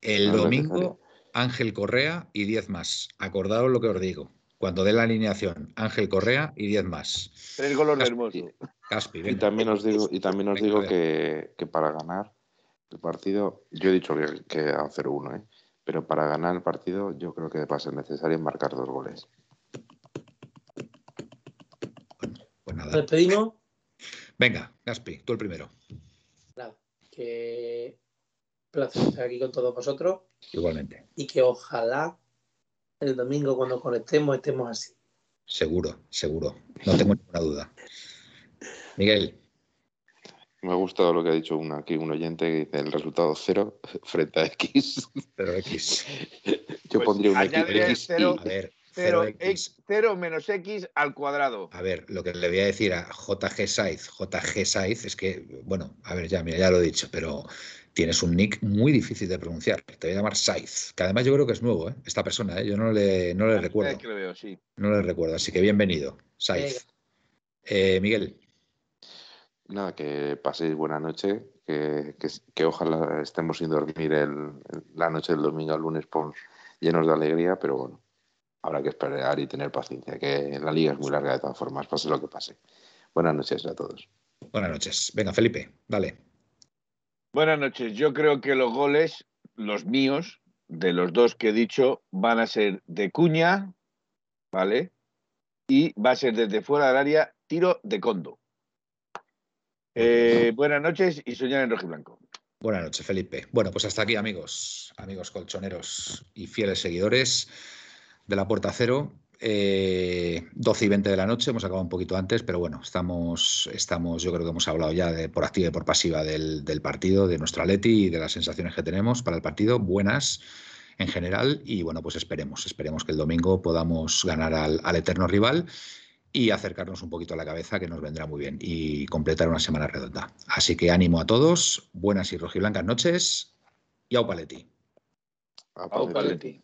A: el
D: no
A: domingo. Ángel Correa y 10 más. Acordaos lo que os digo. Cuando dé la alineación, Ángel Correa y 10 más.
B: Tres goles de
A: Caspi,
B: hermoso.
A: Caspi,
D: Y también os digo, y también os
A: Venga,
D: digo que, que para ganar el partido, yo he dicho que, que a 0-1, ¿eh? pero para ganar el partido yo creo que va a ser necesario marcar dos goles.
A: Pues nada.
C: Despedimos.
A: Venga, Gaspi, tú el primero.
C: Nada, que placer estar aquí con todos vosotros
A: Igualmente.
C: y que ojalá el domingo cuando conectemos estemos así.
A: Seguro, seguro. No tengo ninguna duda. Miguel,
D: Me ha gustado lo que ha dicho aquí un oyente que dice el resultado 0 frente a X.
A: pero X.
D: Yo
B: Pues
D: pondría un X,
B: cero.
A: A ver,
B: Cero,
A: 0X.
B: x, cero menos x al cuadrado.
A: A ver, lo que le voy a decir a JG Saiz, JG Saiz, es que, bueno, a ver, ya, mira, ya lo he dicho, pero tienes un nick muy difícil de pronunciar. Te voy a llamar Saiz, que además yo creo que es nuevo, ¿eh? esta persona, ¿eh? yo no le, no le recuerdo.
B: Es que lo veo, sí.
A: No le recuerdo, así que bienvenido, Saiz. Eh, Miguel,
D: Nada, que paséis buena noche, que, que, que ojalá estemos sin dormir el, la noche del domingo al lunes por, llenos de alegría, pero bueno, habrá que esperar y tener paciencia, que la liga es muy larga de todas formas, pase lo que pase. Buenas noches a todos.
A: buenas noches. Venga, Felipe, dale.
B: Buenas noches. Yo creo que los goles, los míos, de los dos que he dicho, van a ser de cuña, ¿vale? Y va a ser desde fuera del área, tiro de condo. Eh, buenas noches y soñar en rojo y blanco.
A: Buenas noches, Felipe. Bueno, pues hasta aquí, amigos, amigos colchoneros y fieles seguidores de la Puerta Cero. Eh, 12 y 20 de la noche, hemos acabado un poquito antes, pero bueno, estamos, estamos yo creo que hemos hablado ya de, por activa y por pasiva del, partido, de nuestro Atleti y de las sensaciones que tenemos para el partido, buenas en general, y bueno, pues esperemos, esperemos que el domingo podamos ganar al, eterno rival y acercarnos un poquito a la cabeza, que nos vendrá muy bien, y completar una semana redonda. Así que ánimo a todos, buenas y rojiblancas noches, y au paleti.
B: Au, Paletti.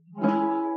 G: Thank you.